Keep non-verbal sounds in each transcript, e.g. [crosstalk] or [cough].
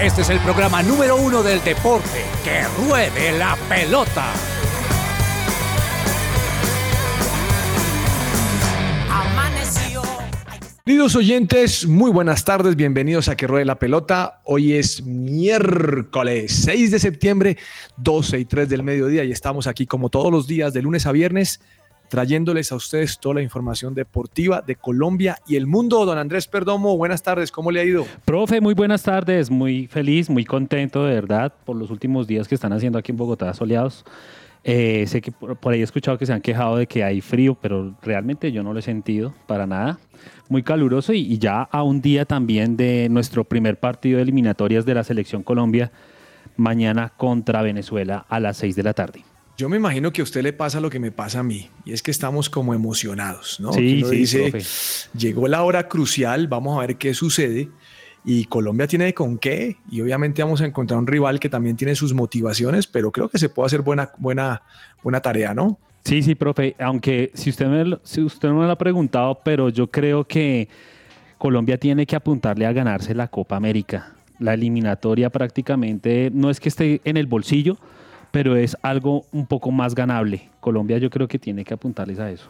Este es el programa número uno del deporte. ¡Que ruede la pelota! Queridos oyentes, muy buenas tardes, bienvenidos a Que Ruede la Pelota. Hoy es miércoles 6 de septiembre, 12 y 3 del mediodía y estamos aquí como todos los días de lunes a viernes trayéndoles a ustedes toda la información deportiva de Colombia y el mundo. Don Andrés Perdomo, buenas tardes, ¿cómo le ha ido? Profe, muy buenas tardes, muy feliz, muy contento de verdad por los últimos días que están haciendo aquí en Bogotá soleados. Eh, sé que por, ahí he escuchado que se han quejado de que hay frío, pero realmente yo no lo he sentido para nada. Muy caluroso y, ya a un día también de nuestro primer partido de eliminatorias de la Selección Colombia, mañana contra Venezuela a las 6 de la tarde. Yo me imagino que a usted le pasa lo que me pasa a mí, y es que estamos como emocionados, ¿no? Sí, uno sí, dice, profe. llegó la hora crucial, vamos a ver qué sucede, y Colombia tiene con qué, y obviamente vamos a encontrar un rival que también tiene sus motivaciones, pero creo que se puede hacer buena, buena, buena tarea, ¿no? Sí, sí, profe, aunque si usted, me, lo- si usted no me lo ha preguntado, pero yo creo que Colombia tiene que apuntarle a ganarse la Copa América. La eliminatoria prácticamente no es que esté en el bolsillo, pero es algo un poco más ganable. Colombia yo creo que tiene que apuntarles a eso.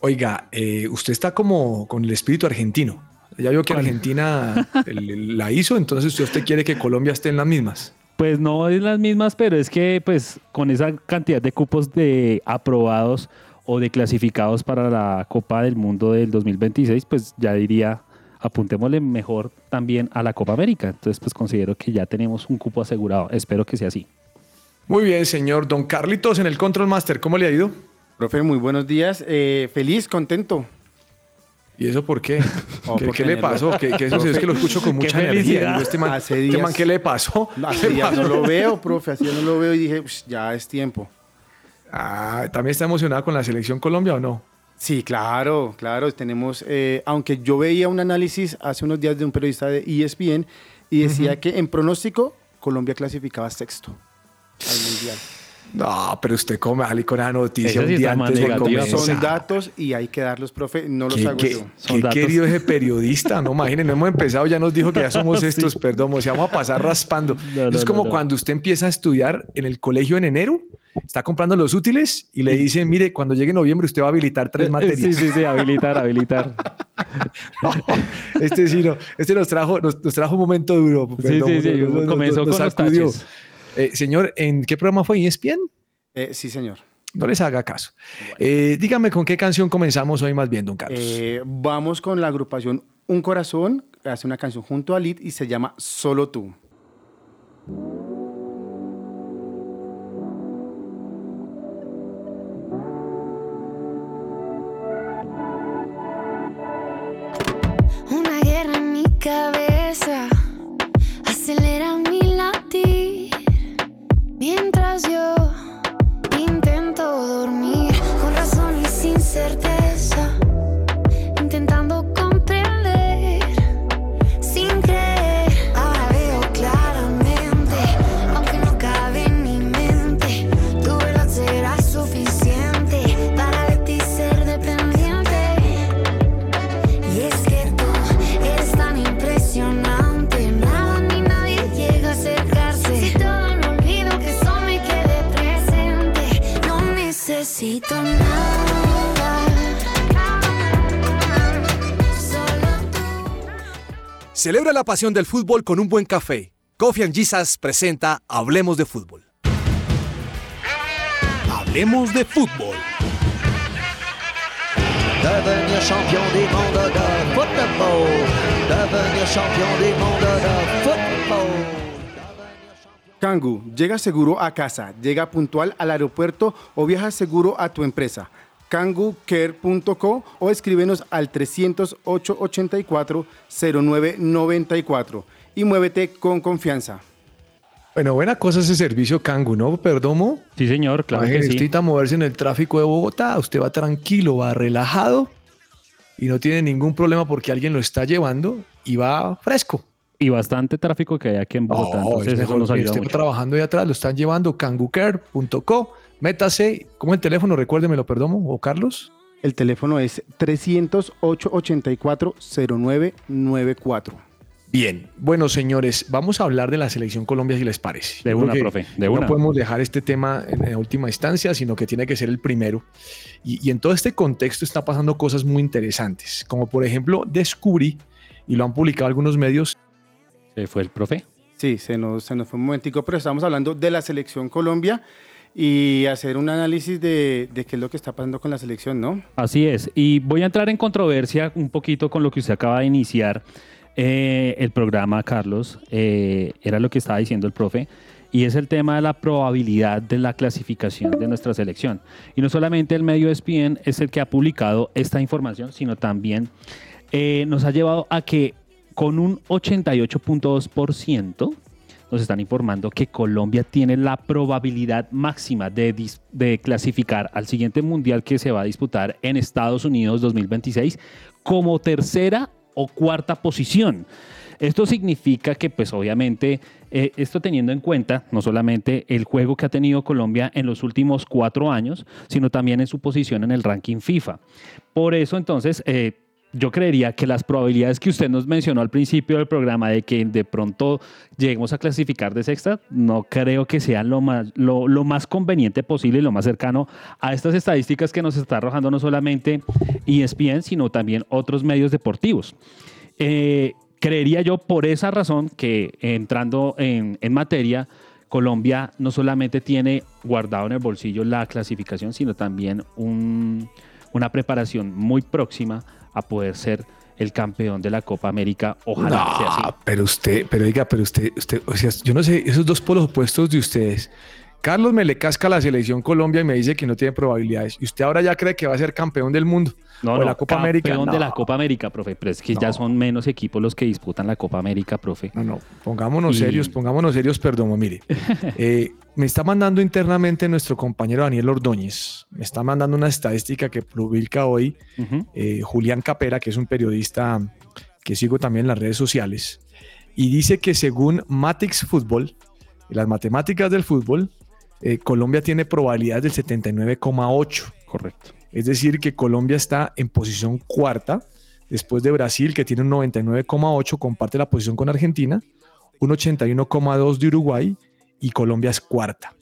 Oiga, eh, usted está como con el espíritu argentino. Ya vio que Argentina el- la hizo, entonces usted quiere que Colombia esté en las mismas. Pues no es las mismas, pero es que pues con esa cantidad de cupos de aprobados o de clasificados para la Copa del Mundo del 2026, pues ya diría, apuntémosle mejor también a la Copa América. Entonces pues considero que ya tenemos un cupo asegurado. Espero que sea así. Muy bien, señor Don Carlitos en el Control Master, ¿cómo le ha ido? Profe, muy buenos días. Eh, feliz, contento. ¿Y eso por qué? [laughs] Oh, ¿Qué, por qué le pasó? ¿Qué, qué eso es que lo escucho con mucha energía? Este man, Hace este días- man, ¿qué le pasó? Hace ¿Qué días no lo veo, [laughs] profe. Así no lo veo y dije, "Ush, ya es tiempo. Ah, ¿También está emocionado con la selección Colombia o no? Sí, claro, claro. Tenemos, eh, aunque yo veía un análisis hace unos días de un periodista de ESPN y decía que en pronóstico Colombia clasificaba sexto al mundial. No, pero usted come ali con esa noticia un día antes de comenzar. Son datos y hay que darlos, profe. No los Qué, hago qué- yo. Son qué datos. querido ese periodista, no imaginen, no hemos empezado, ya nos dijo que ya somos [laughs] estos, perdón, o sea, vamos a pasar raspando. No, no, es como no, no. cuando usted empieza a estudiar en el colegio en enero, está comprando los útiles y le dicen, mire, cuando llegue noviembre usted va a habilitar tres materias. Sí, sí, sí, habilitar, habilitar. [laughs] No, este sí, no, este nos trajo, nos, nos trajo un momento duro. Sí, sí, sí, comenzó con los taches. Eh, señor, ¿en qué programa fue? ¿ESPN? Eh, sí, señor. No les haga caso. Eh, dígame con qué canción comenzamos hoy más bien, don Carlos. Eh, vamos con la agrupación Un Corazón. Hace una canción junto a Lid y se llama Solo tú. Una guerra en mi cabeza acelera pasión del fútbol con un buen café. Coffee and Jesus presenta Hablemos de Fútbol. Hablemos de fútbol. devenir champion du monde de football, devenir champion du monde de football. Kangu, llega seguro a casa, llega puntual al aeropuerto o viaja seguro a tu empresa. kangucare.co o escríbenos al 308-84-0994 y muévete con confianza. Bueno, buena cosa ese servicio Kangu, ¿no? Perdomo. Sí, señor, claro que Imagínese, sí. usted a moverse en el tráfico de Bogotá, usted va tranquilo, va relajado y no tiene ningún problema porque alguien lo está llevando y va fresco. Y bastante tráfico que hay aquí en Bogotá. Oh, entonces es eso mejor, nos mire, ayuda usted mucho. trabajando ahí atrás, lo están llevando kangucare.co, métase, ¿cómo el teléfono? Recuérdemelo, perdón, o Carlos. El teléfono es 308-84-0994. Bien, bueno señores, vamos a hablar de la selección Colombia si les parece. De Yo una, profe, de no una. podemos dejar este tema en, en última instancia, sino que tiene que ser el primero. Y, y en todo este contexto está pasando cosas muy interesantes, como por ejemplo descubrí, y lo han publicado algunos medios, Se fue el profe. Sí, se nos, se nos fue un momentico, pero estamos hablando de la selección Colombia y hacer un análisis de, de qué es lo que está pasando con la selección, ¿no? Así es. Y voy a entrar en controversia un poquito con lo que usted acaba de iniciar eh, el programa, Carlos. Eh, era lo que estaba diciendo el profe. Y es el tema de la probabilidad de la clasificación de nuestra selección. Y no solamente el medio ESPN es el que ha publicado esta información, sino también eh, nos ha llevado a que con un 88.2% nos están informando que Colombia tiene la probabilidad máxima de, clasificar al siguiente mundial que se va a disputar en Estados Unidos 2026 como tercera o cuarta posición. Esto significa que, pues obviamente, eh, esto teniendo en cuenta no solamente el juego que ha tenido Colombia en los últimos cuatro años, sino también en su posición en el ranking FIFA. Por eso, entonces, eh, yo creería que las probabilidades que usted nos mencionó al principio del programa de que de pronto lleguemos a clasificar de sexta, no creo que sean lo más, lo, lo más conveniente posible y lo más cercano a estas estadísticas que nos está arrojando no solamente ESPN, sino también otros medios deportivos. Eh, creería yo por esa razón que entrando en, en materia, Colombia no solamente tiene guardado en el bolsillo la clasificación, sino también un- una preparación muy próxima a poder ser el campeón de la Copa América. Ojalá sea así. Pero usted, pero diga, pero usted, usted, o sea, yo no sé, esos dos polos opuestos de ustedes. Carlos me le casca a la selección Colombia y me dice que no tiene probabilidades. Y usted ahora ya cree que va a ser campeón del mundo. No, o de no, la Copa América. campeón de la Copa América, profe, pero es que ya son menos equipos los que disputan la Copa América, profe. No, no, pongámonos Y- serios, pongámonos serios, perdón, mire. [laughs] Eh, me está mandando internamente nuestro compañero Daniel Ordóñez. Me está mandando una estadística que publica hoy eh, Julián Capera, que es un periodista que sigo también en las redes sociales, y dice que según Matix Fútbol, las matemáticas del fútbol, eh, Colombia tiene probabilidades del 79,8. Correcto. Es decir, que Colombia está en posición cuarta, después de Brasil, que tiene un 99,8, comparte la posición con Argentina, un 81,2 de Uruguay y Colombia es cuarta.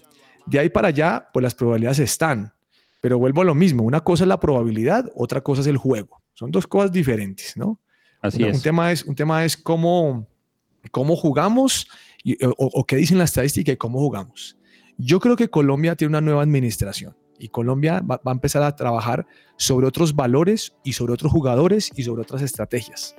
De ahí para allá, pues las probabilidades están, pero vuelvo a lo mismo, una cosa es la probabilidad, otra cosa es el juego. Son dos cosas diferentes, ¿no? Así Una- es. Un tema es, un tema es cómo, cómo jugamos y- o, o qué dicen la estadística y cómo jugamos. Yo creo que Colombia tiene una nueva administración y Colombia va, va a empezar a trabajar sobre otros valores y sobre otros jugadores y sobre otras estrategias.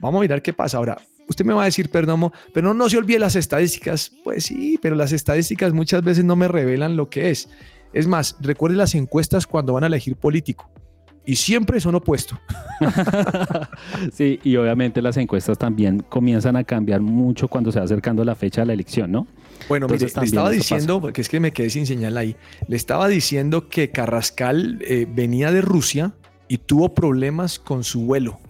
Vamos a mirar qué pasa. Ahora, usted me va a decir, perdón, pero no, se olvide las estadísticas. Pues sí, pero las estadísticas muchas veces no me revelan lo que es. Es más, recuerde las encuestas cuando van a elegir político y siempre son opuestos. [laughs] sí, y obviamente las encuestas también comienzan a cambiar mucho cuando se va acercando la fecha de la elección, ¿no? Bueno, mire, Entonces, le estaba diciendo, porque es que me quedé sin señal ahí, le estaba diciendo que Carrascal eh, venía de Rusia y tuvo problemas con su vuelo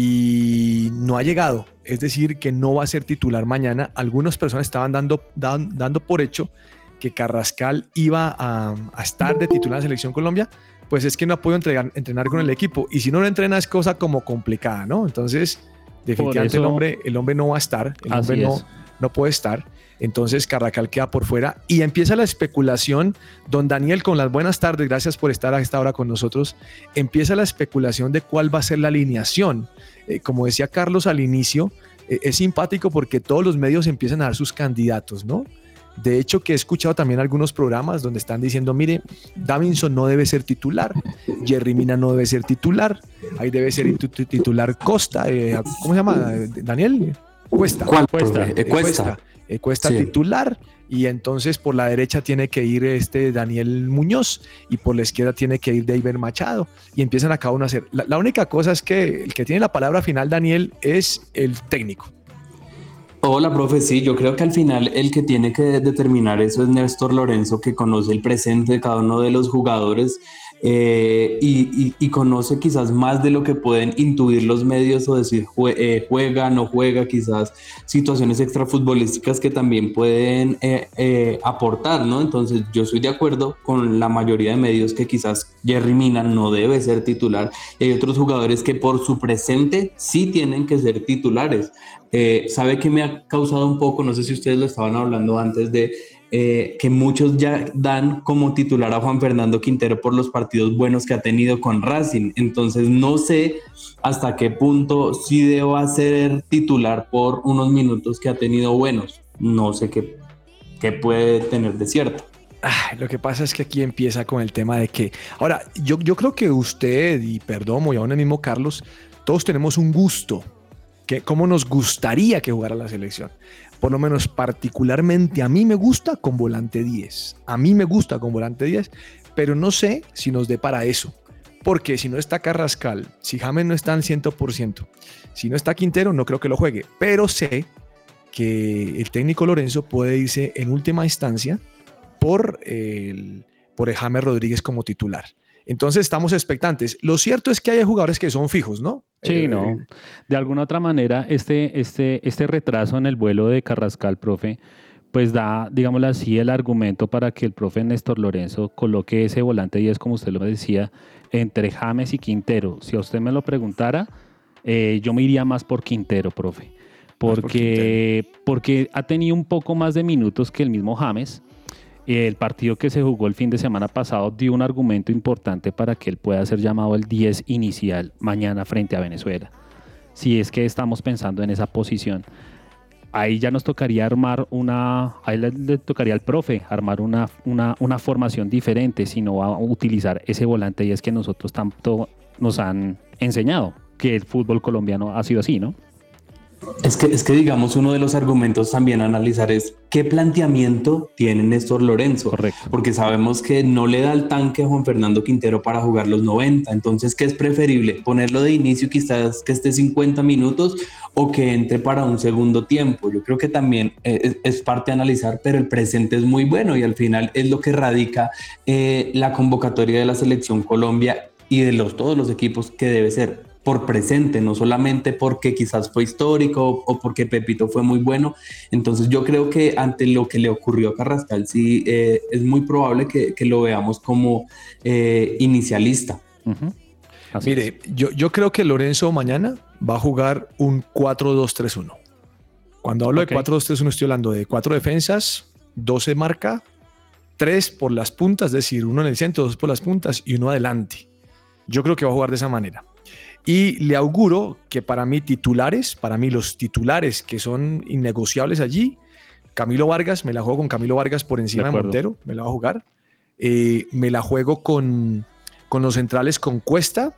y no ha llegado. Es decir, que no va a ser titular mañana. Algunas personas estaban dando, dan- dando por hecho que Carrascal iba a, a estar de titular en la selección Colombia, pues es que no ha podido entregar- entrenar con el equipo. Y si no lo entrena es cosa como complicada, ¿no? Entonces, definitivamente el, hombre, el hombre no va a estar, el hombre no, es. no puede estar. Entonces Carrascal queda por fuera y empieza la especulación. Don Daniel, con las buenas tardes, gracias por estar a esta hora con nosotros. Empieza la especulación de cuál va a ser la alineación. Eh, como decía Carlos al inicio, eh, es simpático porque todos los medios empiezan a dar sus candidatos, ¿no? De hecho, que he escuchado también algunos programas donde están diciendo, mire, Davinson no debe ser titular, Jerry Mina no debe ser titular, ahí debe ser tu- tu- titular Costa, eh, ¿cómo se llama? Daniel Cuesta. ¿Cuál, Cuesta. Eh, Eh, cuesta. Eh, Cuesta Sí. titular y entonces por la derecha tiene que ir este Daniel Muñoz y por la izquierda tiene que ir David Machado y empiezan a cada uno a hacer. La, la única cosa es que el que tiene la palabra final, Daniel, es el técnico. Hola, profe. Sí, yo creo que al final el que tiene que determinar eso es Néstor Lorenzo, que conoce el presente de cada uno de los jugadores eh, y, conoce quizás más de lo que pueden intuir los medios o decir eh, juega, no juega, quizás situaciones extrafutbolísticas que también pueden eh, aportar, ¿no? Entonces yo estoy de acuerdo con la mayoría de medios que quizás Jerry Mina no debe ser titular y hay otros jugadores que por su presente sí tienen que ser titulares. ¿Sabe que me ha causado un poco? No sé si ustedes lo estaban hablando antes de eh, que muchos ya dan como titular a Juan Fernando Quintero por los partidos buenos que ha tenido con Racing. Entonces no sé hasta qué punto sí debo ser titular por unos minutos que ha tenido buenos. No sé qué, qué puede tener de cierto. lo que pasa es que aquí empieza con el tema de que, ahora, yo, yo creo que usted y Perdomo y aún el mismo Carlos, todos tenemos un gusto, que cómo nos gustaría que jugara la selección por lo menos particularmente a mí me gusta con volante 10. A mí me gusta con volante 10, pero no sé si nos dé para eso. Porque si no está Carrascal, si James no está al 100%, si no está Quintero, no creo que lo juegue. Pero sé que el técnico Lorenzo puede irse en última instancia por el, por James Rodríguez como titular. Entonces estamos expectantes. Lo cierto es que hay jugadores que son fijos, ¿no? Sí, eh, no. De alguna otra manera, este, este, este retraso en el vuelo de Carrascal, profe, pues da, digámoslo así, el argumento para que el profe Néstor Lorenzo coloque ese volante 10, como usted lo decía, entre James y Quintero. Si a usted me lo preguntara, eh, yo me iría más por Quintero, profe. Porque, porque ha tenido un poco más de minutos que el mismo James el partido que se jugó el fin de semana pasado dio un argumento importante para que él pueda ser llamado el 10 inicial mañana frente a Venezuela. Si es que estamos pensando en esa posición. Ahí ya nos tocaría armar una, ahí le, tocaría al profe armar una, una, una formación diferente si no va a utilizar ese volante y es que nosotros tanto nos han enseñado que el fútbol colombiano ha sido así, ¿no? Es que, es que, digamos, uno de los argumentos también a analizar es qué planteamiento tiene Néstor Lorenzo. Correcto. Porque sabemos que no le da el tanque a Juan Fernando Quintero para jugar los 90. Entonces, ¿qué es preferible? ¿Ponerlo de inicio quizás que esté 50 minutos o que entre para un segundo tiempo? Yo creo que también eh, es, parte de analizar, pero el presente es muy bueno y al final es lo que radica eh, la convocatoria de la selección Colombia y de los, todos los equipos que debe ser por presente, no solamente porque quizás fue histórico o porque Pepito fue muy bueno. Entonces yo creo que ante lo que le ocurrió a Carrascal, sí eh, es muy probable que, lo veamos como eh, inicialista. Mire, yo, yo creo que Lorenzo mañana va a jugar un 4-2-3-1. Cuando hablo de 4-2-3-1 estoy hablando de cuatro defensas, 12 marca, tres por las puntas, es decir, uno en el centro, dos por las puntas y uno adelante. Yo creo que va a jugar de esa manera. Y le auguro que para mí titulares, para mí los titulares que son innegociables allí, Camilo Vargas, me la juego con Camilo Vargas por encima de, Montero, me la va a jugar. Eh, me la juego con, con los centrales con Cuesta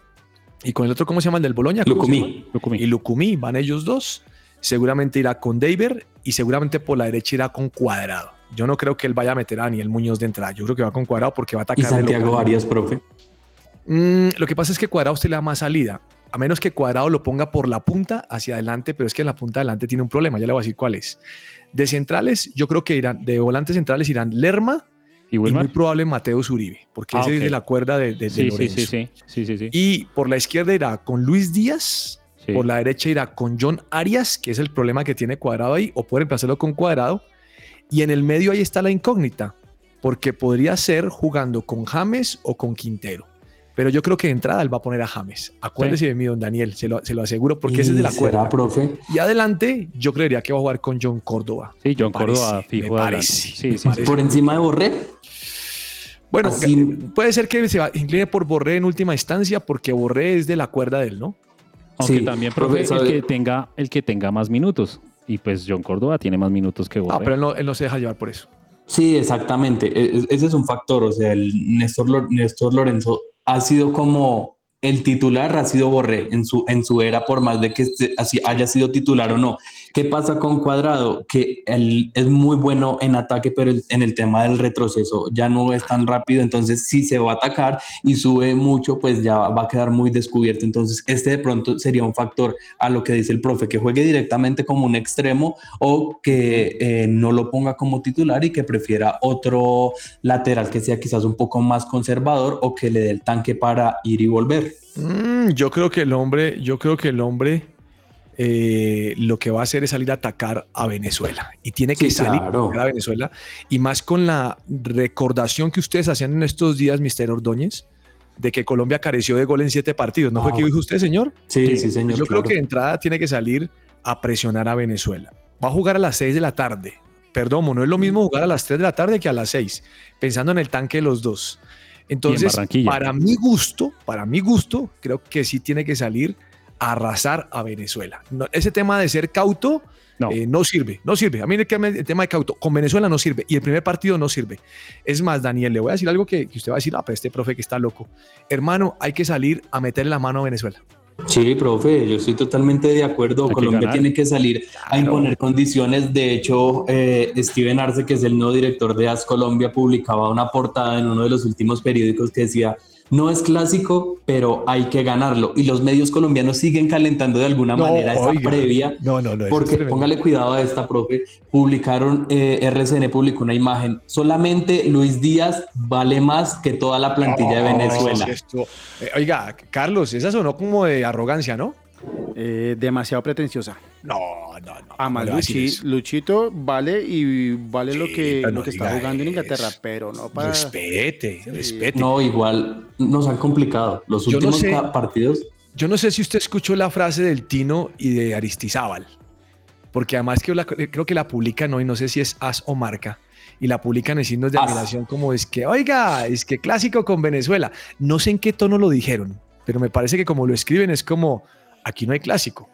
y con el otro, ¿cómo se llama? El del Boloña. Lucumí. Y Lucumí, van ellos dos. Seguramente irá con David y seguramente por la derecha irá con Cuadrado. Yo no creo que él vaya a meter a el Muñoz de entrada. Yo creo que va con Cuadrado porque va a atacar. ¿Y Santiago Arias, profe? Mm, lo que pasa es que Cuadrado usted le da más salida a menos que Cuadrado lo ponga por la punta hacia adelante, pero es que en la punta adelante tiene un problema, ya le voy a decir cuál es. De centrales, yo creo que irán, de volantes centrales irán Lerma y, muy probable Mateo Zuribe, porque ah, ese es de la cuerda de, de, sí, Sí, sí, sí, Y por la izquierda irá con Luis Díaz, por la derecha irá con John Arias, que es el problema que tiene Cuadrado ahí, o puede reemplazarlo con Cuadrado. Y en el medio ahí está la incógnita, porque podría ser jugando con James o con Quintero. Pero yo creo que de entrada él va a poner a James. Acuérdese de mí, don Daniel, se lo, se lo aseguro, porque ese es de la cuerda. profe? Y adelante, yo creería que va a jugar con John Córdoba. Sí, John Córdoba, fijo. Sí, sí, ¿Por encima de Borré? Bueno, puede ser que se incline por Borré en última instancia, porque Borré es de la cuerda de él, ¿no? Aunque también, profe, el que, tenga, el que tenga más minutos. Y pues John Córdoba tiene más minutos que Borré. Ah, pero él no, él no se deja llevar por eso. Sí, exactamente. E, e, ese es un factor. O sea, el Néstor, Néstor Lorenzo ha sido como el titular, ha sido Borré en su, en su era, por más de que haya sido titular o no. ¿Qué pasa con Cuadrado? Que él es muy bueno en ataque, pero en el tema del retroceso ya no es tan rápido, entonces si se va a atacar y sube mucho, pues ya va a quedar muy descubierto. Entonces este de pronto sería un factor a lo que dice el profe, que juegue directamente como un extremo o que eh, no lo ponga como titular y que prefiera otro lateral que sea quizás un poco más conservador o que le dé el tanque para ir y volver. Mm, yo creo que el hombre, yo creo que el hombre eh, lo que va a hacer es salir a atacar a Venezuela y tiene que Sí, salir claro. a atacar a Venezuela y más con la recordación que ustedes hacían en estos días, Mister Ordóñez, de que Colombia careció de gol en siete partidos. ¿No fue Ah, que dijo usted, señor? Sí, sí, señor. Yo creo que de entrada tiene que salir a presionar a Venezuela. Va a jugar a las 6 de la tarde. Perdón, no es lo mismo jugar a las 3 de la tarde que a las 6, pensando en el tanque de los dos. Entonces, Barranquilla. para mi gusto, para mi gusto, creo que sí tiene que salir arrasar a Venezuela. No, ese tema de ser cauto No. eh, no sirve, no sirve. A mí el, tema de cauto con Venezuela no sirve y el primer partido no sirve. Es más, Daniel, le voy a decir algo que, que usted va a decir, ah, pero este profe que está loco. Hermano, hay que salir a meterle la mano a Venezuela. Sí, profe, yo estoy totalmente de acuerdo. Hay Colombia tiene que salir a imponer condiciones. De hecho, eh, Steven Arce, que es el nuevo director de AS Colombia, publicaba una portada en uno de los últimos periódicos que decía, no es clásico, pero hay que ganarlo. Y los medios colombianos siguen calentando de alguna No, manera esa oiga. previa. No, no, no. Porque póngale cuidado a esta, profe. Publicaron, eh, RCN publicó una imagen. Solamente Luis Díaz vale más que toda la plantilla de Venezuela. es. Eh, oiga, Carlos, esa sonó como de arrogancia, ¿no? Eh, demasiado pretenciosa. No, no, no. Además, ¿cómo le va a decir Luchi-? Luchito vale y vale lo Sí, que, lo no que está jugando en Inglaterra, pero no para. Respete, respete. No, igual nos han complicado. Los Yo no últimos sé. partidos. Yo no sé si usted escuchó la frase del Tino y de Aristizábal, porque además que la- creo que la publican hoy, no sé si es As o Marca, y la publican en signos de As. admiración como es que, oiga, es que clásico con Venezuela. No sé en qué tono lo dijeron, pero me parece que como lo escriben es como, aquí no hay clásico.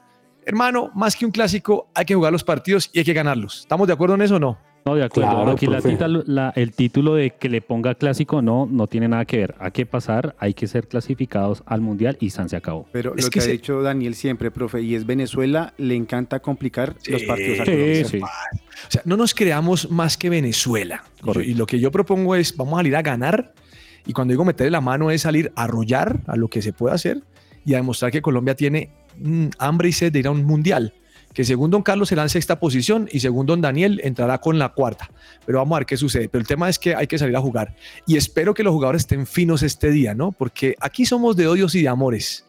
Hermano, más que un clásico, hay que jugar los partidos y hay que ganarlos. ¿Estamos de acuerdo en eso o no? No, de acuerdo. Claro, Aquí la profe. tita- la- el título de que le ponga clásico no, no tiene nada que ver. Hay que pasar, hay que ser clasificados al mundial y San se acabó. Pero Es lo que que, ha se- dicho Daniel siempre, profe, y es Venezuela, le encanta complicar los partidos a sí, Colombia. sí. O sea, no nos creamos más que Venezuela. Correcto. Y lo que yo propongo es, vamos a salir a ganar. Y cuando digo meterle la mano es salir a arrollar a lo que se puede hacer y a demostrar que Colombia tiene mm, hambre y sed de ir a un mundial. Que según Don Carlos será en sexta posición y según Don Daniel entrará con la cuarta. Pero vamos a ver qué sucede. Pero el tema es que hay que salir a jugar. Y espero que los jugadores estén finos este día, ¿no? Porque aquí somos de odios y de amores.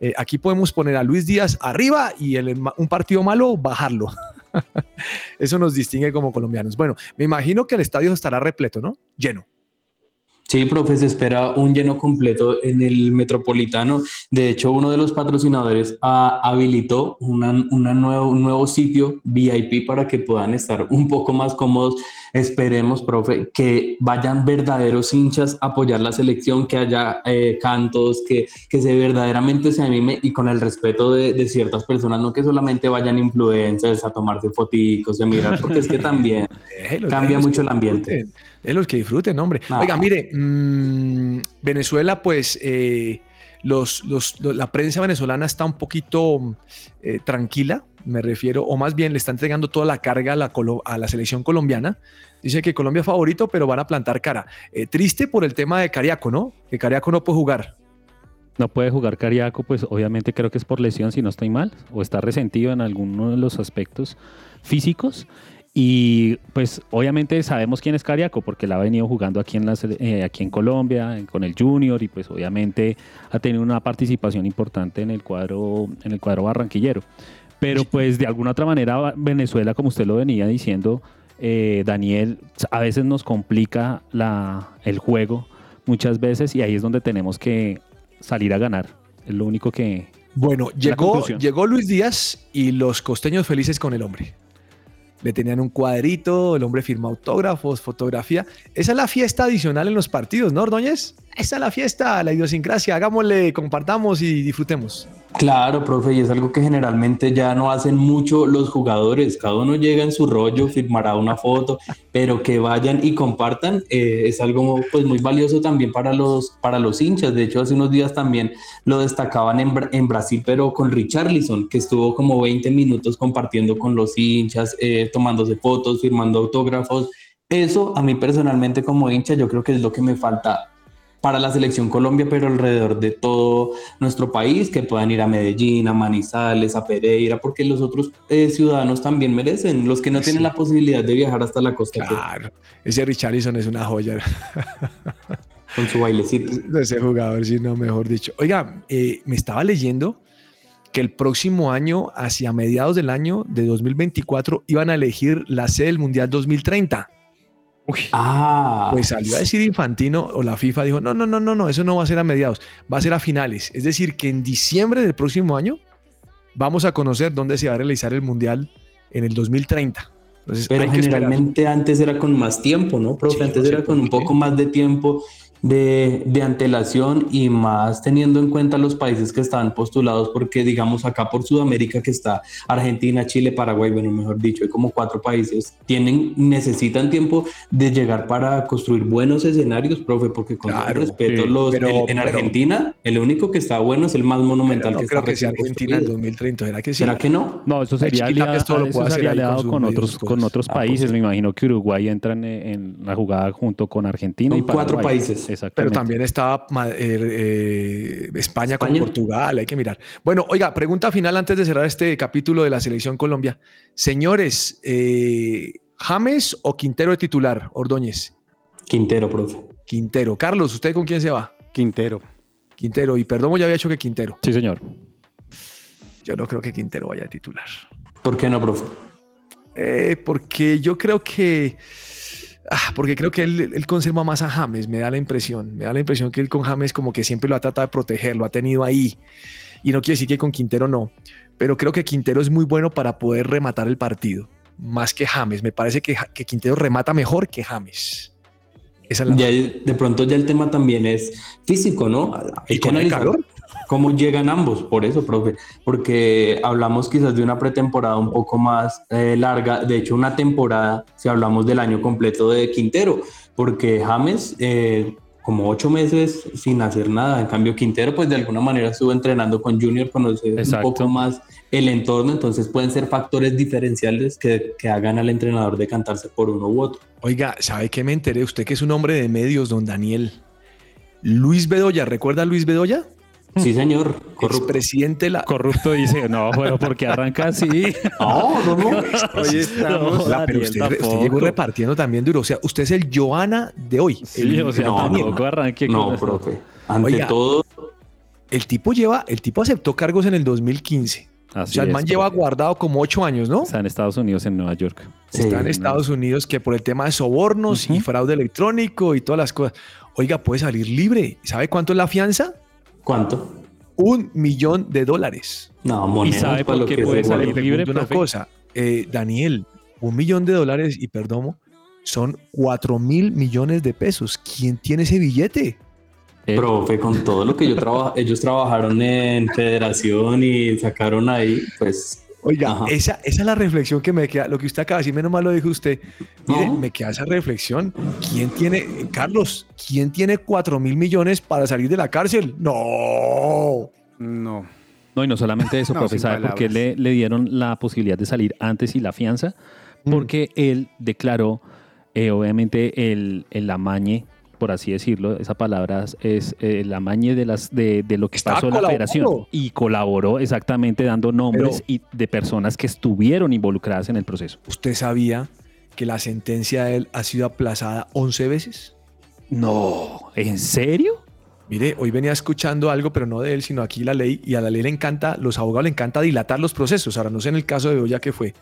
Eh, aquí podemos poner a Luis Díaz arriba y el, un partido malo bajarlo. [laughs] Eso nos distingue como colombianos. Bueno, me imagino que el estadio estará repleto, ¿no? Lleno. Sí, profe, se espera un lleno completo en el Metropolitano. De hecho, uno de los patrocinadores ah, habilitó una, una nuevo, un nuevo sitio VIP para que puedan estar un poco más cómodos. Esperemos, profe, que vayan verdaderos hinchas a apoyar la selección, que haya eh, cantos, que, que se verdaderamente se anime y con el respeto de, de ciertas personas, no que solamente vayan influencers a tomarse foticos, a mirar, porque es que también [laughs] Cambia mucho el ambiente. Disfruten, déjelos que disfruten, hombre. Ah. Oiga, mire, mm, Venezuela, pues eh, los, los- lo- la prensa venezolana está un poquito eh, tranquila, me refiero, o más bien le está entregando toda la carga a la, colo- a la selección colombiana. Dice que Colombia es favorito, pero van a plantar cara. Eh, triste por el tema de Cariaco, ¿no? Que Cariaco no puede jugar. No puede jugar Cariaco, pues obviamente creo que es por lesión, si no estoy mal, o está resentido en alguno de los aspectos físicos. Y pues obviamente sabemos quién es Cariaco, porque la ha venido jugando aquí en, la eh, aquí en Colombia, con el Junior, y pues obviamente ha tenido una participación importante en el cuadro, en el cuadro barranquillero. Pero pues de alguna otra manera Venezuela, como usted lo venía diciendo, eh, Daniel, a veces nos complica la, el juego muchas veces y ahí es donde tenemos que salir a ganar. Es lo único que... Bueno, llegó, llegó Luis Díaz y los costeños felices con el hombre. Le tenían un cuadrito, el hombre firma autógrafos, fotografía. Esa es la fiesta adicional en los partidos, ¿no, Ordóñez? Esa es la fiesta, la idiosincrasia, hagámosle, compartamos y disfrutemos. Claro, profe, y es algo que generalmente ya no hacen mucho los jugadores. Cada uno llega en su rollo, firmará una foto, pero que vayan y compartan eh, es algo pues muy valioso también para los, para los hinchas. De hecho, hace unos días también lo destacaban en, en Brasil, pero con Richarlison, que estuvo como 20 minutos compartiendo con los hinchas, eh, tomándose fotos, firmando autógrafos. Eso a mí personalmente como hincha yo creo que es lo que me falta para la selección Colombia, pero alrededor de todo nuestro país, que puedan ir a Medellín, a Manizales, a Pereira, porque los otros eh, ciudadanos también merecen, los que no tienen Sí. la posibilidad de viajar hasta la costa pues, Claro, ese Richarlison es una joya. [laughs] con su bailecito. ese jugador, si no, mejor dicho. Oiga, eh, me estaba leyendo que el próximo año, hacia mediados del año de 2024, iban a elegir la sede del Mundial 2030. Uy, Ah, pues salió a decir Infantino o la FIFA dijo, no, no, no, no, no, eso no va a ser a mediados, va a ser a finales. Es decir, que en diciembre del próximo año vamos a conocer dónde se va a realizar el Mundial en el 2030. Entonces, pero esperar. generalmente antes era con más tiempo, ¿no, profe? Sí, antes no sé era con un poco más de tiempo de, de antelación y más teniendo en cuenta los países que estaban postulados, porque digamos acá por Sudamérica que está Argentina, Chile, Paraguay, bueno, mejor dicho, hay como cuatro países, tienen, necesitan tiempo de llegar para construir buenos escenarios, profe, porque con todo respeto, sí, los, pero- el- en pero- Argentina, el único que está bueno es el más monumental no que creo está que sea Argentina en construido. 2030, ¿será que sí? ¿Será que no? No, eso sería chiquita, aliado, esto lo eso puede sería ahí con otros, con cosas. otros Ah, pues países. Me imagino que Uruguay entra en, en la jugada junto con Argentina y cuatro países. Exactamente. Pero también estaba eh, eh, España, con. Portugal, hay que mirar. Bueno, oiga, pregunta final antes de cerrar este capítulo de la selección Colombia. Señores, eh, ¿James o Quintero de titular, Ordóñez? Quintero, profe. Quintero. Carlos, ¿usted con quién se va? Quintero. Quintero. Y perdón, ya había hecho que Quintero. Sí, señor. Yo no creo que Quintero vaya a titular. ¿Por qué no, profe? Eh, porque yo creo que. Ah, porque creo que él, él conserva más a James, me da la impresión. Me da la impresión que él con James, como que siempre lo ha tratado de proteger, lo ha tenido ahí. Y no quiere decir que con Quintero no. Pero creo que Quintero es muy bueno para poder rematar el partido, más que James. Me parece que, Quintero remata mejor que James. Esa es la. Ya el- de pronto ya el tema también es físico, ¿no? Hay Y con el calor. Cómo llegan ambos, por eso, profe, porque hablamos quizás de una pretemporada un poco más eh, larga, de hecho una temporada, si hablamos del año completo de Quintero, porque James, eh, como ocho meses sin hacer nada, en cambio Quintero, pues de alguna manera estuvo entrenando con Junior, conoce un poco más el entorno, entonces pueden ser factores diferenciales que, que hagan al entrenador decantarse por uno u otro. Oiga, ¿sabe qué me enteré? Usted que es un hombre de medios, don Daniel. Luis Bedoya, ¿recuerda a Luis Bedoya? Sí, señor, corrupto. Expresidente de la. Corrupto dice, no, pero porque arranca así. [laughs] No, no, no. [laughs] Hoy estamos. La- pero usted, usted llegó repartiendo también duro. O sea, usted es el Joana de hoy. Sí, el, o sea, no, tampoco arranque con No, eso. profe. Ante Oiga, todo, el tipo lleva, el tipo aceptó cargos en el 2015. o Así sea, el es, man lleva guardado como ocho años, ¿no? Está en Estados Unidos, en Nueva York. sí, Está en Estados Unidos que por el tema de sobornos y fraude electrónico y todas las cosas. Oiga, puede salir libre. ¿Sabe cuánto es la fianza? ¿Cuánto? Un millón de dólares. No, monedas sabe para por lo qué que puede salir libre, una profe? cosa. Eh, Daniel, un millón de dólares y perdón, son cuatro mil millones de pesos. ¿Quién tiene ese billete? Eh, Profe, con todo lo que yo traba- ellos trabajaron en federación y sacaron ahí, pues Oiga, esa, esa es la reflexión que me queda. Lo que usted acaba de decir, menos mal lo dijo usted. Mire, No. me queda esa reflexión. ¿Quién tiene, Carlos, quién tiene cuatro mil millones para salir de la cárcel? No. No. No, y no solamente eso, [laughs] No, profe, ¿sabe por qué le, le dieron la posibilidad de salir antes y la fianza? Mm. Porque él declaró, eh, obviamente, el, el amañe, por así decirlo, esa palabra es eh, el amañe de, las, de, de lo que Estaba pasó en la federación. Y colaboró exactamente dando nombres Pero- y de personas que estuvieron involucradas en el proceso. ¿Usted sabía que la sentencia de él ha sido aplazada 11 veces? No, ¿en serio? Mire, hoy venía escuchando algo, pero no de él, sino aquí la ley, y a la ley le encanta, los abogados le encanta dilatar los procesos. Ahora no sé en el caso de Oya que fue,